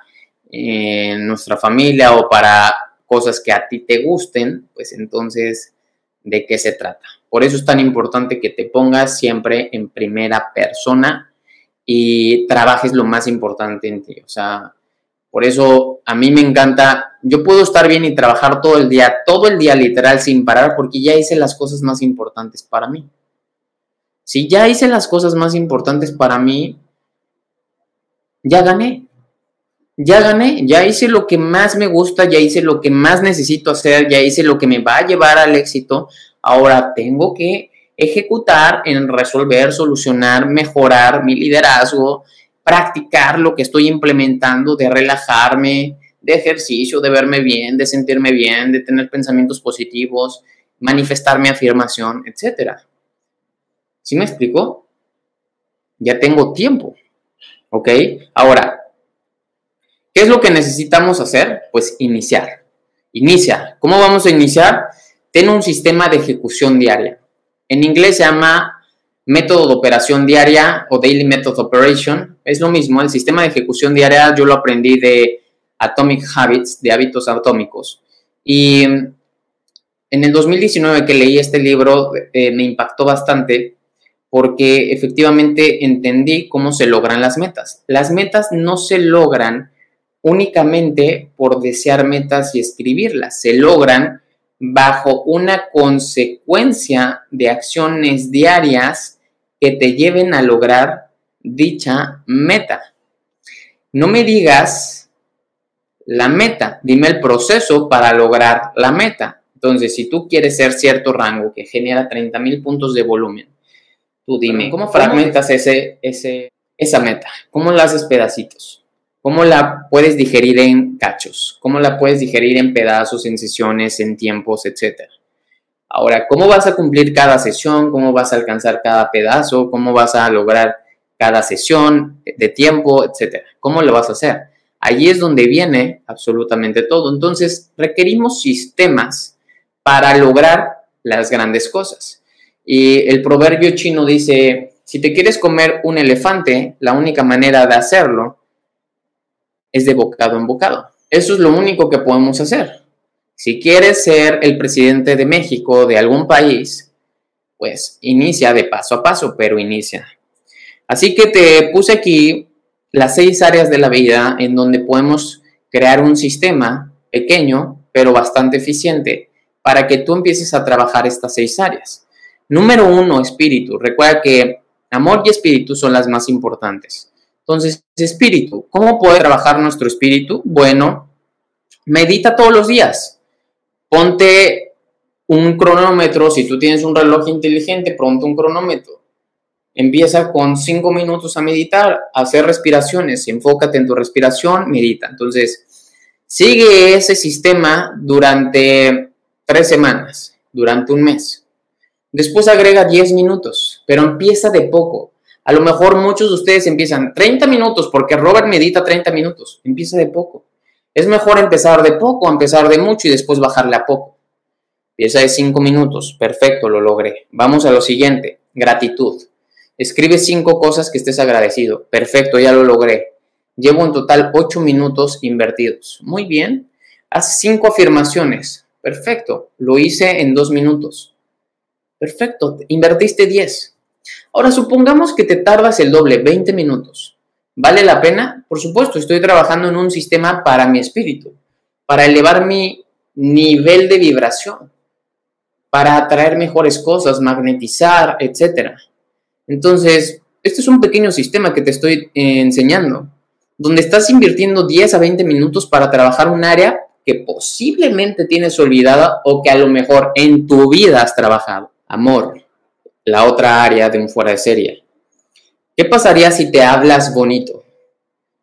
eh, nuestra familia o para cosas que a ti te gusten, pues entonces, ¿de qué se trata? Por eso es tan importante que te pongas siempre en primera persona y trabajes lo más importante en ti. O sea, por eso a mí me encanta, yo puedo estar bien y trabajar todo el día, todo el día literal sin parar porque ya hice las cosas más importantes para mí. Si ya hice las cosas más importantes para mí, ya gané. Ya gané, ya hice lo que más me gusta, ya hice lo que más necesito hacer, ya hice lo que me va a llevar al éxito. Ahora tengo que ejecutar en resolver, solucionar, mejorar mi liderazgo, practicar lo que estoy implementando, de relajarme, de ejercicio, de verme bien, de sentirme bien, de tener pensamientos positivos, manifestar mi afirmación, etc. ¿Sí me explico? Ya tengo tiempo. ¿Ok? Ahora, ¿qué es lo que necesitamos hacer? Pues iniciar. Inicia. ¿Cómo vamos a iniciar? Ten un sistema de ejecución diaria. En inglés se llama método de operación diaria o Daily Method Operation. Es lo mismo, el sistema de ejecución diaria yo lo aprendí de Atomic Habits, de hábitos atómicos. Y en el 2019 que leí este libro eh, me impactó bastante porque efectivamente entendí cómo se logran las metas. Las metas no se logran únicamente por desear metas y escribirlas, se logran bajo una consecuencia de acciones diarias que te lleven a lograr dicha meta. No me digas la meta, dime el proceso para lograr la meta. Entonces, si tú quieres ser cierto rango que genera 30 mil puntos de volumen, tú dime, ¿cómo fragmentas ese, ese, esa meta? ¿Cómo la haces pedacitos? ¿Cómo la puedes digerir en cachos? ¿Cómo la puedes digerir en pedazos, en sesiones, en tiempos, etcétera? Ahora, ¿cómo vas a cumplir cada sesión? ¿Cómo vas a alcanzar cada pedazo? ¿Cómo vas a lograr cada sesión de tiempo, etcétera? ¿Cómo lo vas a hacer? Allí es donde viene absolutamente todo. Entonces, requerimos sistemas para lograr las grandes cosas. Y el proverbio chino dice, si te quieres comer un elefante, la única manera de hacerlo es de bocado en bocado. Eso es lo único que podemos hacer. Si quieres ser el presidente de México, de algún país, pues inicia de paso a paso, pero inicia. Así que te puse aquí las seis áreas de la vida en donde podemos crear un sistema pequeño, pero bastante eficiente, para que tú empieces a trabajar estas seis áreas. Número uno, espíritu. Recuerda que amor y espíritu son las más importantes. Entonces, espíritu, ¿cómo puede trabajar nuestro espíritu? Bueno, medita todos los días. Ponte un cronómetro, si tú tienes un reloj inteligente, ponte un cronómetro. Empieza con cinco minutos a meditar, a hacer respiraciones, enfócate en tu respiración, medita. Entonces, sigue ese sistema durante tres semanas, durante un mes. Después agrega 10 minutos, pero empieza de poco. A lo mejor muchos de ustedes empiezan 30 minutos porque Robert medita 30 minutos. Empieza de poco. Es mejor empezar de poco, empezar de mucho y después bajarle a poco. Empieza de 5 minutos. Perfecto, lo logré. Vamos a lo siguiente. Gratitud. Escribe 5 cosas que estés agradecido. Perfecto, ya lo logré. Llevo en total 8 minutos invertidos. Muy bien. Haz 5 afirmaciones. Perfecto, lo hice en dos minutos. Perfecto, invertiste 10. Ahora supongamos que te tardas el doble, 20 minutos. ¿Vale la pena? Por supuesto, estoy trabajando en un sistema para mi espíritu, para elevar mi nivel de vibración, para atraer mejores cosas, magnetizar, etc. Entonces, este es un pequeño sistema que te estoy eh, enseñando, donde estás invirtiendo 10 a 20 minutos para trabajar un área que posiblemente tienes olvidada o que a lo mejor en tu vida has trabajado. Amor, la otra área de un fuera de serie. ¿Qué pasaría si te hablas bonito?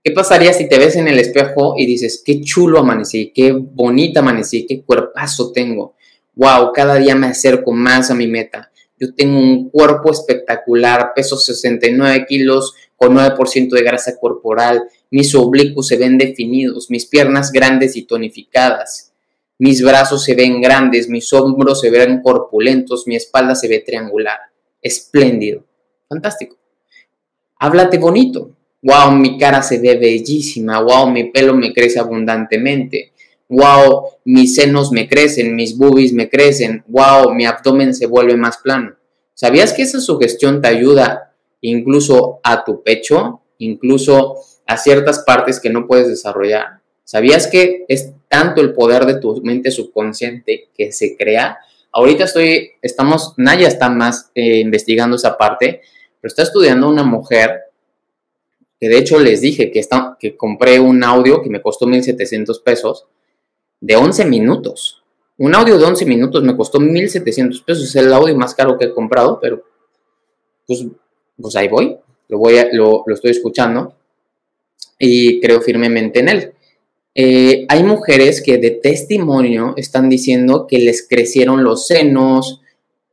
¿Qué pasaría si te ves en el espejo y dices, qué chulo amanecí, qué bonita amanecí, qué cuerpazo tengo? Wow, cada día me acerco más a mi meta. Yo tengo un cuerpo espectacular, peso 69 kilos con 9% de grasa corporal, mis oblicuos se ven definidos, mis piernas grandes y tonificadas, mis brazos se ven grandes, mis hombros se ven corpulentos, mi espalda se ve triangular. Espléndido. Fantástico. Háblate bonito. Wow, mi cara se ve bellísima. Wow, mi pelo me crece abundantemente. Wow, mis senos me crecen, mis boobies me crecen. Wow, mi abdomen se vuelve más plano. ¿Sabías que esa sugestión te ayuda incluso a tu pecho, incluso a ciertas partes que no puedes desarrollar. ¿Sabías que es tanto el poder de tu mente subconsciente que se crea? Ahorita estoy, estamos, Naya está más eh, investigando esa parte, pero está estudiando una mujer que de hecho les dije que, está, que compré un audio que me costó 1.700 pesos de 11 minutos. Un audio de 11 minutos me costó 1.700 pesos. Es el audio más caro que he comprado, pero pues, pues ahí voy. Lo, voy lo, lo estoy escuchando y creo firmemente en él. Eh, hay mujeres que de testimonio están diciendo que les crecieron los senos,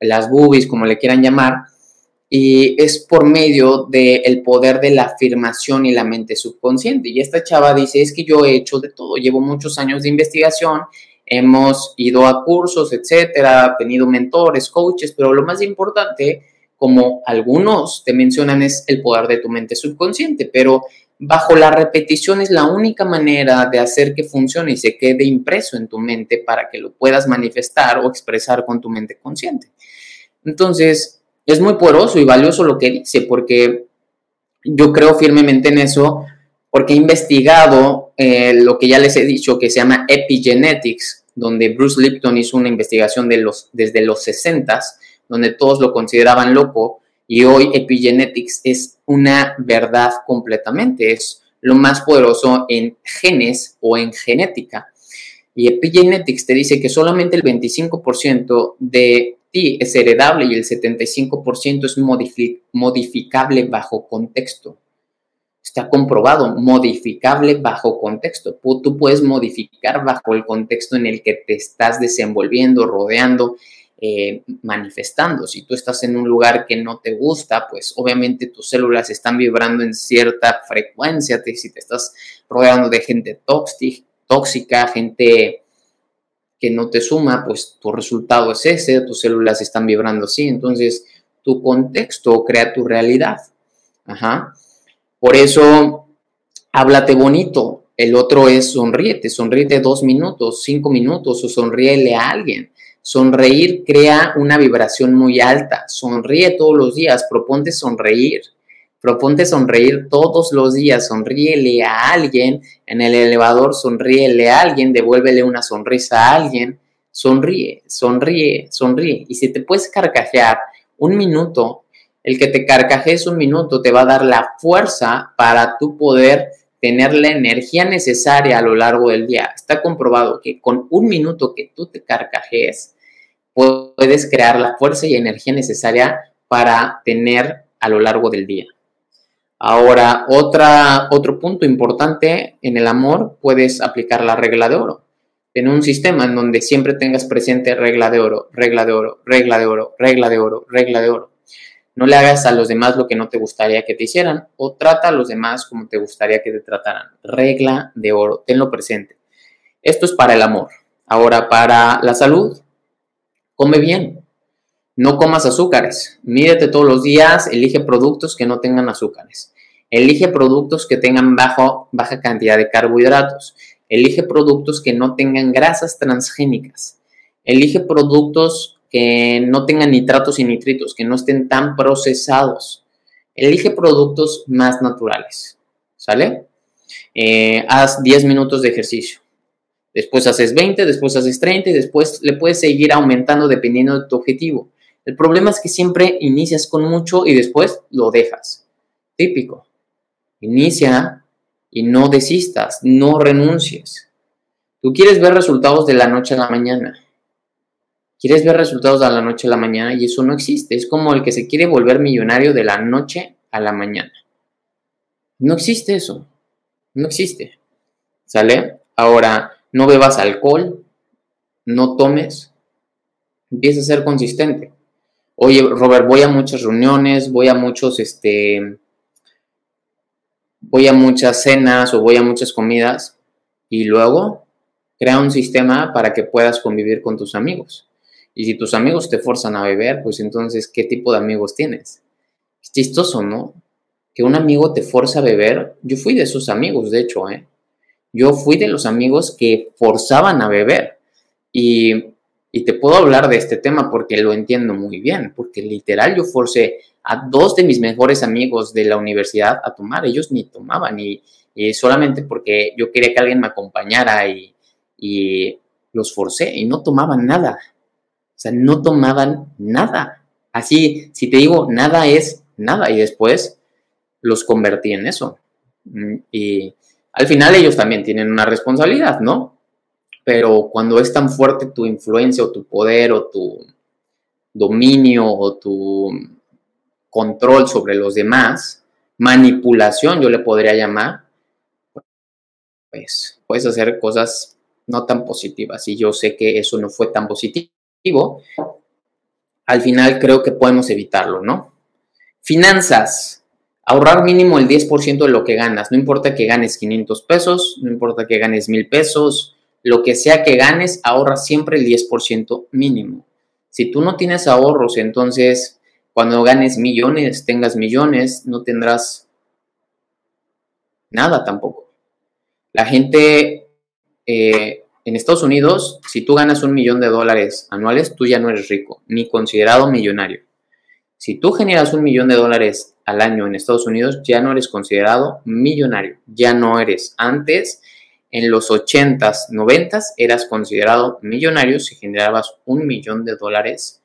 las boobies, como le quieran llamar, y es por medio del poder de la afirmación y la mente subconsciente. Y esta chava dice, es que yo he hecho de todo, llevo muchos años de investigación, hemos ido a cursos, etcétera, tenido mentores, coaches, pero lo más importante, como algunos te mencionan, es el poder de tu mente subconsciente, pero bajo la repetición es la única manera de hacer que funcione y se quede impreso en tu mente para que lo puedas manifestar o expresar con tu mente consciente. Entonces, es muy poderoso y valioso lo que dice porque yo creo firmemente en eso porque he investigado eh, lo que ya les he dicho que se llama epigenetics, donde Bruce Lipton hizo una investigación de los, desde los 60 donde todos lo consideraban loco y hoy epigenetics es una verdad completamente, es lo más poderoso en genes o en genética. Y epigenetics te dice que solamente el 25% de ti es heredable y el 75% es modificable bajo contexto. Está comprobado, modificable bajo contexto. Tú puedes modificar bajo el contexto en el que te estás desenvolviendo, rodeando eh, manifestando. Si tú estás en un lugar que no te gusta, pues obviamente tus células están vibrando en cierta frecuencia. si te estás rodeando de gente tóxica, gente que no te suma, pues tu resultado es ese, tus células están vibrando así. Entonces, tu contexto crea tu realidad. Ajá. Por eso, háblate bonito. El otro es sonríete, sonríete dos minutos, cinco minutos o sonríele a alguien. Sonreír crea una vibración muy alta. Sonríe todos los días, proponte sonreír. Proponte sonreír todos los días, sonríele a alguien en el elevador, sonríele a alguien, devuélvele una sonrisa a alguien, sonríe, sonríe, sonríe. Y si te puedes carcajear un minuto, el que te carcajees un minuto te va a dar la fuerza para tu poder tener la energía necesaria a lo largo del día. Está comprobado que con un minuto que tú te carcajees, puedes crear la fuerza y energía necesaria para tener a lo largo del día. Ahora, otra, otro punto importante en el amor, puedes aplicar la regla de oro. En un sistema en donde siempre tengas presente regla de oro, regla de oro, regla de oro, regla de oro, regla de oro. No le hagas a los demás lo que no te gustaría que te hicieran o trata a los demás como te gustaría que te trataran. Regla de oro, tenlo presente. Esto es para el amor. Ahora, para la salud, come bien. No comas azúcares. Mídete todos los días, elige productos que no tengan azúcares. Elige productos que tengan baja cantidad de carbohidratos. Elige productos que no tengan grasas transgénicas. Elige productos que no tengan nitratos y nitritos, que no estén tan procesados. Elige productos más naturales, ¿sale? Eh, haz 10 minutos de ejercicio. Después haces 20, después haces 30 y después le puedes seguir aumentando dependiendo de tu objetivo. El problema es que siempre inicias con mucho y después lo dejas. Típico. Inicia y no desistas, no renuncies. Tú quieres ver resultados de la noche a la mañana. Quieres ver resultados de la noche a la mañana y eso no existe. Es como el que se quiere volver millonario de la noche a la mañana. No existe eso. No existe. ¿Sale? Ahora, no bebas alcohol, no tomes. Empieza a ser consistente. Oye, Robert, voy a muchas reuniones, voy a muchos, este, voy a muchas cenas o voy a muchas comidas y luego crea un sistema para que puedas convivir con tus amigos. Y si tus amigos te forzan a beber, pues entonces, ¿qué tipo de amigos tienes? Es chistoso, ¿no? Que un amigo te forza a beber. Yo fui de esos amigos, de hecho, ¿eh? Yo fui de los amigos que forzaban a beber. Y, y te puedo hablar de este tema porque lo entiendo muy bien, porque literal yo forcé a dos de mis mejores amigos de la universidad a tomar. Ellos ni tomaban y, y solamente porque yo quería que alguien me acompañara y, y los forcé y no tomaban nada. O sea, no tomaban nada. Así, si te digo, nada es nada. Y después los convertí en eso. Mm, y al final ellos también tienen una responsabilidad, ¿no? Pero cuando es tan fuerte tu influencia o tu poder o tu dominio o tu control sobre los demás, manipulación yo le podría llamar, pues puedes hacer cosas no tan positivas. Y yo sé que eso no fue tan positivo al final creo que podemos evitarlo, ¿no? Finanzas. Ahorrar mínimo el 10% de lo que ganas. No importa que ganes 500 pesos, no importa que ganes 1000 pesos, lo que sea que ganes, ahorra siempre el 10% mínimo. Si tú no tienes ahorros, entonces cuando ganes millones, tengas millones, no tendrás nada tampoco. La gente eh, en Estados Unidos, si tú ganas un millón de dólares anuales, tú ya no eres rico, ni considerado millonario. Si tú generas un millón de dólares al año en Estados Unidos, ya no eres considerado millonario, ya no eres. Antes, en los 80s, 90s, eras considerado millonario si generabas un millón de dólares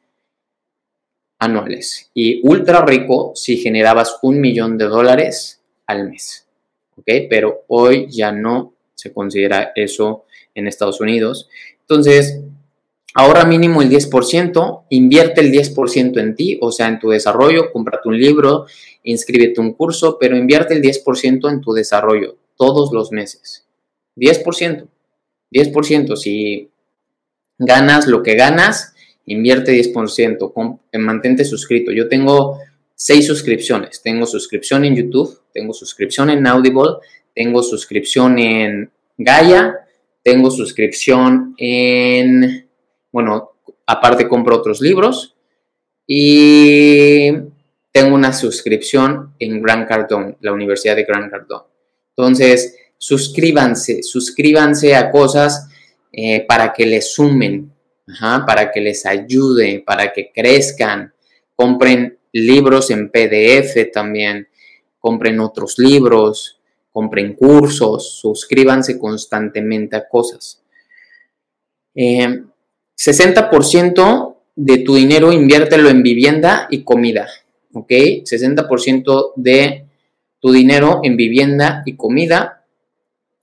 anuales y ultra rico si generabas un millón de dólares al mes. ¿Ok? Pero hoy ya no se considera eso en Estados Unidos. Entonces, ahorra mínimo el 10%, invierte el 10% en ti, o sea, en tu desarrollo, cómprate un libro, inscríbete un curso, pero invierte el 10% en tu desarrollo todos los meses. 10%. 10%. Si ganas lo que ganas, invierte 10%. Mantente suscrito. Yo tengo seis suscripciones. Tengo suscripción en YouTube, tengo suscripción en Audible, tengo suscripción en Gaia, tengo suscripción en, bueno, aparte compro otros libros y tengo una suscripción en Gran Cardón, la Universidad de Gran Cardón. Entonces, suscríbanse, suscríbanse a cosas eh, para que les sumen, para que les ayude, para que crezcan. Compren libros en PDF también, compren otros libros, compren cursos, suscríbanse constantemente a cosas. 60% eh, de tu dinero inviértelo en vivienda y comida, ¿ok? 60% de tu dinero en vivienda y comida,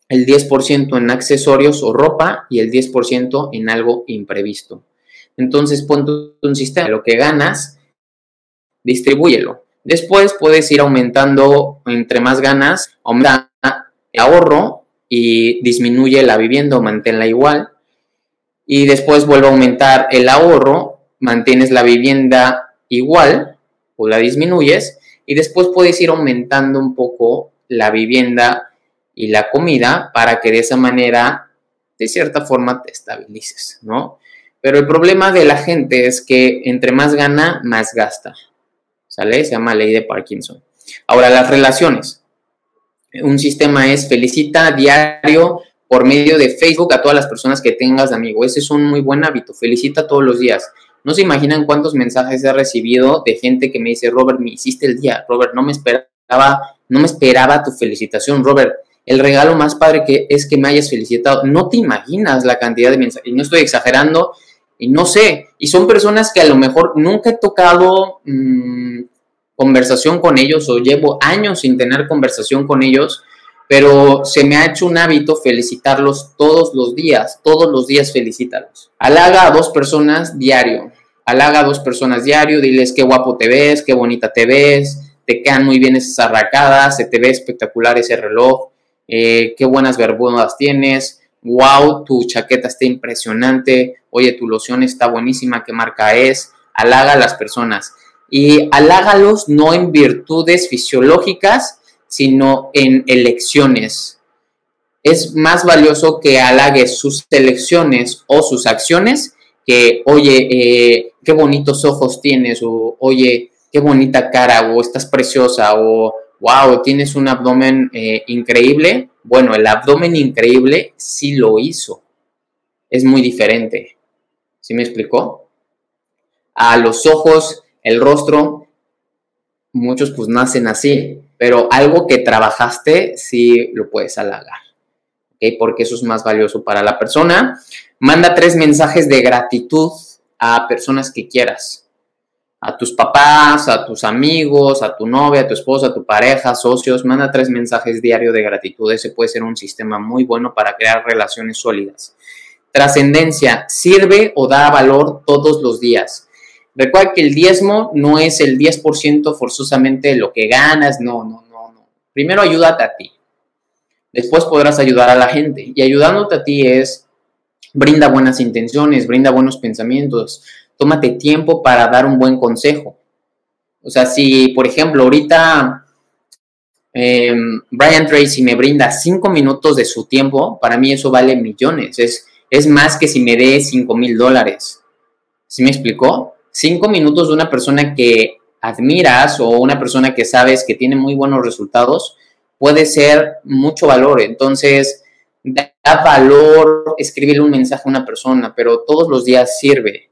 el 10% en accesorios o ropa y el 10% en algo imprevisto. Entonces, pon un sistema, lo que ganas, distribúyelo. Después puedes ir aumentando, entre más ganas, aumenta el ahorro y disminuye la vivienda o manténla igual. Y después vuelve a aumentar el ahorro, mantienes la vivienda igual o la disminuyes. Y después puedes ir aumentando un poco la vivienda y la comida para que de esa manera, de cierta forma, te estabilices, ¿no? Pero el problema de la gente es que entre más gana, más gasta. ¿Sale? Se llama ley de Parkinson. Ahora, las relaciones. Un sistema es felicita diario por medio de Facebook a todas las personas que tengas de amigo. Ese es un muy buen hábito. Felicita todos los días. No se imaginan cuántos mensajes he recibido de gente que me dice, Robert, me hiciste el día. Robert, no me esperaba, no me esperaba tu felicitación. Robert, el regalo más padre que es que me hayas felicitado. No te imaginas la cantidad de mensajes. Y no estoy exagerando. Y no sé. Y son personas que a lo mejor nunca he tocado mm, conversación con ellos o llevo años sin tener conversación con ellos pero se me ha hecho un hábito felicitarlos todos los días, todos los días felicítalos. Halaga a dos personas diario, halaga a dos personas diario, diles qué guapo te ves, qué bonita te ves, te quedan muy bien esas arracadas, se te ve espectacular ese reloj, eh, qué buenas bermudas tienes, wow, tu chaqueta está impresionante, oye, tu loción está buenísima, qué marca es, halaga a las personas. Y halágalos no en virtudes fisiológicas, sino en elecciones. Es más valioso que halagues sus elecciones o sus acciones que, oye, eh, qué bonitos ojos tienes, o oye, qué bonita cara, o estás preciosa, o wow, tienes un abdomen eh, increíble. Bueno, el abdomen increíble sí lo hizo. Es muy diferente. ¿Sí me explicó? A los ojos, el rostro, muchos pues nacen así pero algo que trabajaste sí lo puedes halagar, ¿ok? Porque eso es más valioso para la persona. Manda tres mensajes de gratitud a personas que quieras, a tus papás, a tus amigos, a tu novia, a tu esposa, a tu pareja, socios, manda tres mensajes diarios de gratitud. Ese puede ser un sistema muy bueno para crear relaciones sólidas. Trascendencia, sirve o da valor todos los días. Recuerda que el diezmo no es el 10% forzosamente lo que ganas, no, no, no, no. Primero ayúdate a ti. Después podrás ayudar a la gente. Y ayudándote a ti es, brinda buenas intenciones, brinda buenos pensamientos, tómate tiempo para dar un buen consejo. O sea, si, por ejemplo, ahorita em, Brian Tracy me brinda cinco minutos de su tiempo, para mí eso vale millones. Es, es más que si me dé cinco mil dólares. ¿Sí me explicó? cinco minutos de una persona que admiras o una persona que sabes que tiene muy buenos resultados puede ser mucho valor. Entonces, da valor escribirle un mensaje a una persona, pero todos los días sirve.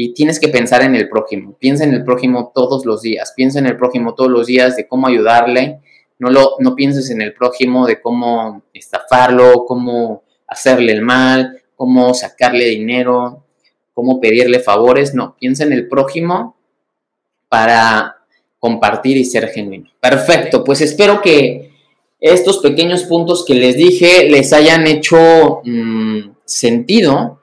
Y tienes que pensar en el prójimo. Piensa en el prójimo todos los días. Piensa en el prójimo todos los días de cómo ayudarle. No, lo, no pienses en el prójimo de cómo estafarlo, cómo hacerle el mal, cómo sacarle dinero cómo pedirle favores, no, piensa en el prójimo para compartir y ser genuino. Perfecto, pues espero que estos pequeños puntos que les dije les hayan hecho mm, sentido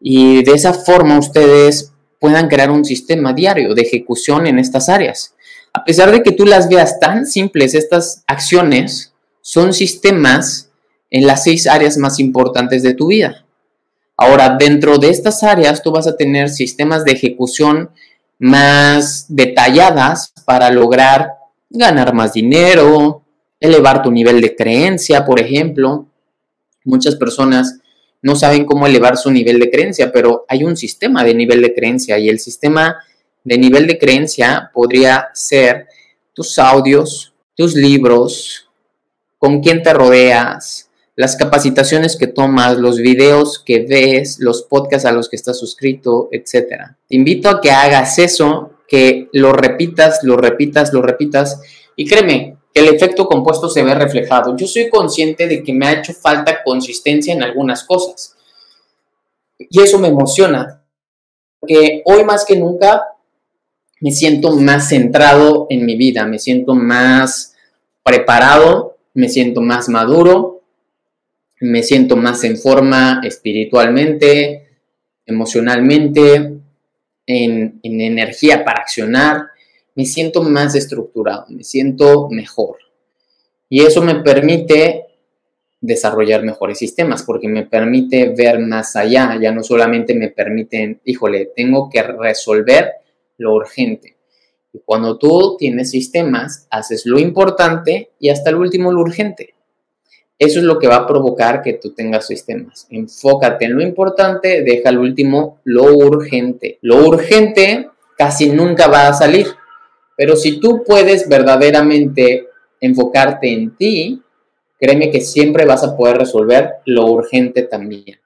y de esa forma ustedes puedan crear un sistema diario de ejecución en estas áreas. A pesar de que tú las veas tan simples, estas acciones son sistemas en las seis áreas más importantes de tu vida. Ahora, dentro de estas áreas, tú vas a tener sistemas de ejecución más detalladas para lograr ganar más dinero, elevar tu nivel de creencia, por ejemplo. Muchas personas no saben cómo elevar su nivel de creencia, pero hay un sistema de nivel de creencia y el sistema de nivel de creencia podría ser tus audios, tus libros, con quién te rodeas, las capacitaciones que tomas, los videos que ves, los podcasts a los que estás suscrito, etc. Te invito a que hagas eso, que lo repitas, lo repitas, lo repitas y créeme el efecto compuesto se ve reflejado. Yo soy consciente de que me ha hecho falta consistencia en algunas cosas y eso me emociona, porque hoy más que nunca me siento más centrado en mi vida, me siento más preparado, me siento más maduro me siento más en forma espiritualmente, emocionalmente, en, energía para accionar, me siento más estructurado, me siento mejor. Y eso me permite desarrollar mejores sistemas, porque me permite ver más allá, ya no solamente me permiten, híjole, tengo que resolver lo urgente. Y cuando tú tienes sistemas, haces lo importante y hasta el último lo urgente. Eso es lo que va a provocar que tú tengas sistemas. Enfócate en lo importante, deja al último lo urgente. Lo urgente casi nunca va a salir, pero si tú puedes verdaderamente enfocarte en ti, créeme que siempre vas a poder resolver lo urgente también.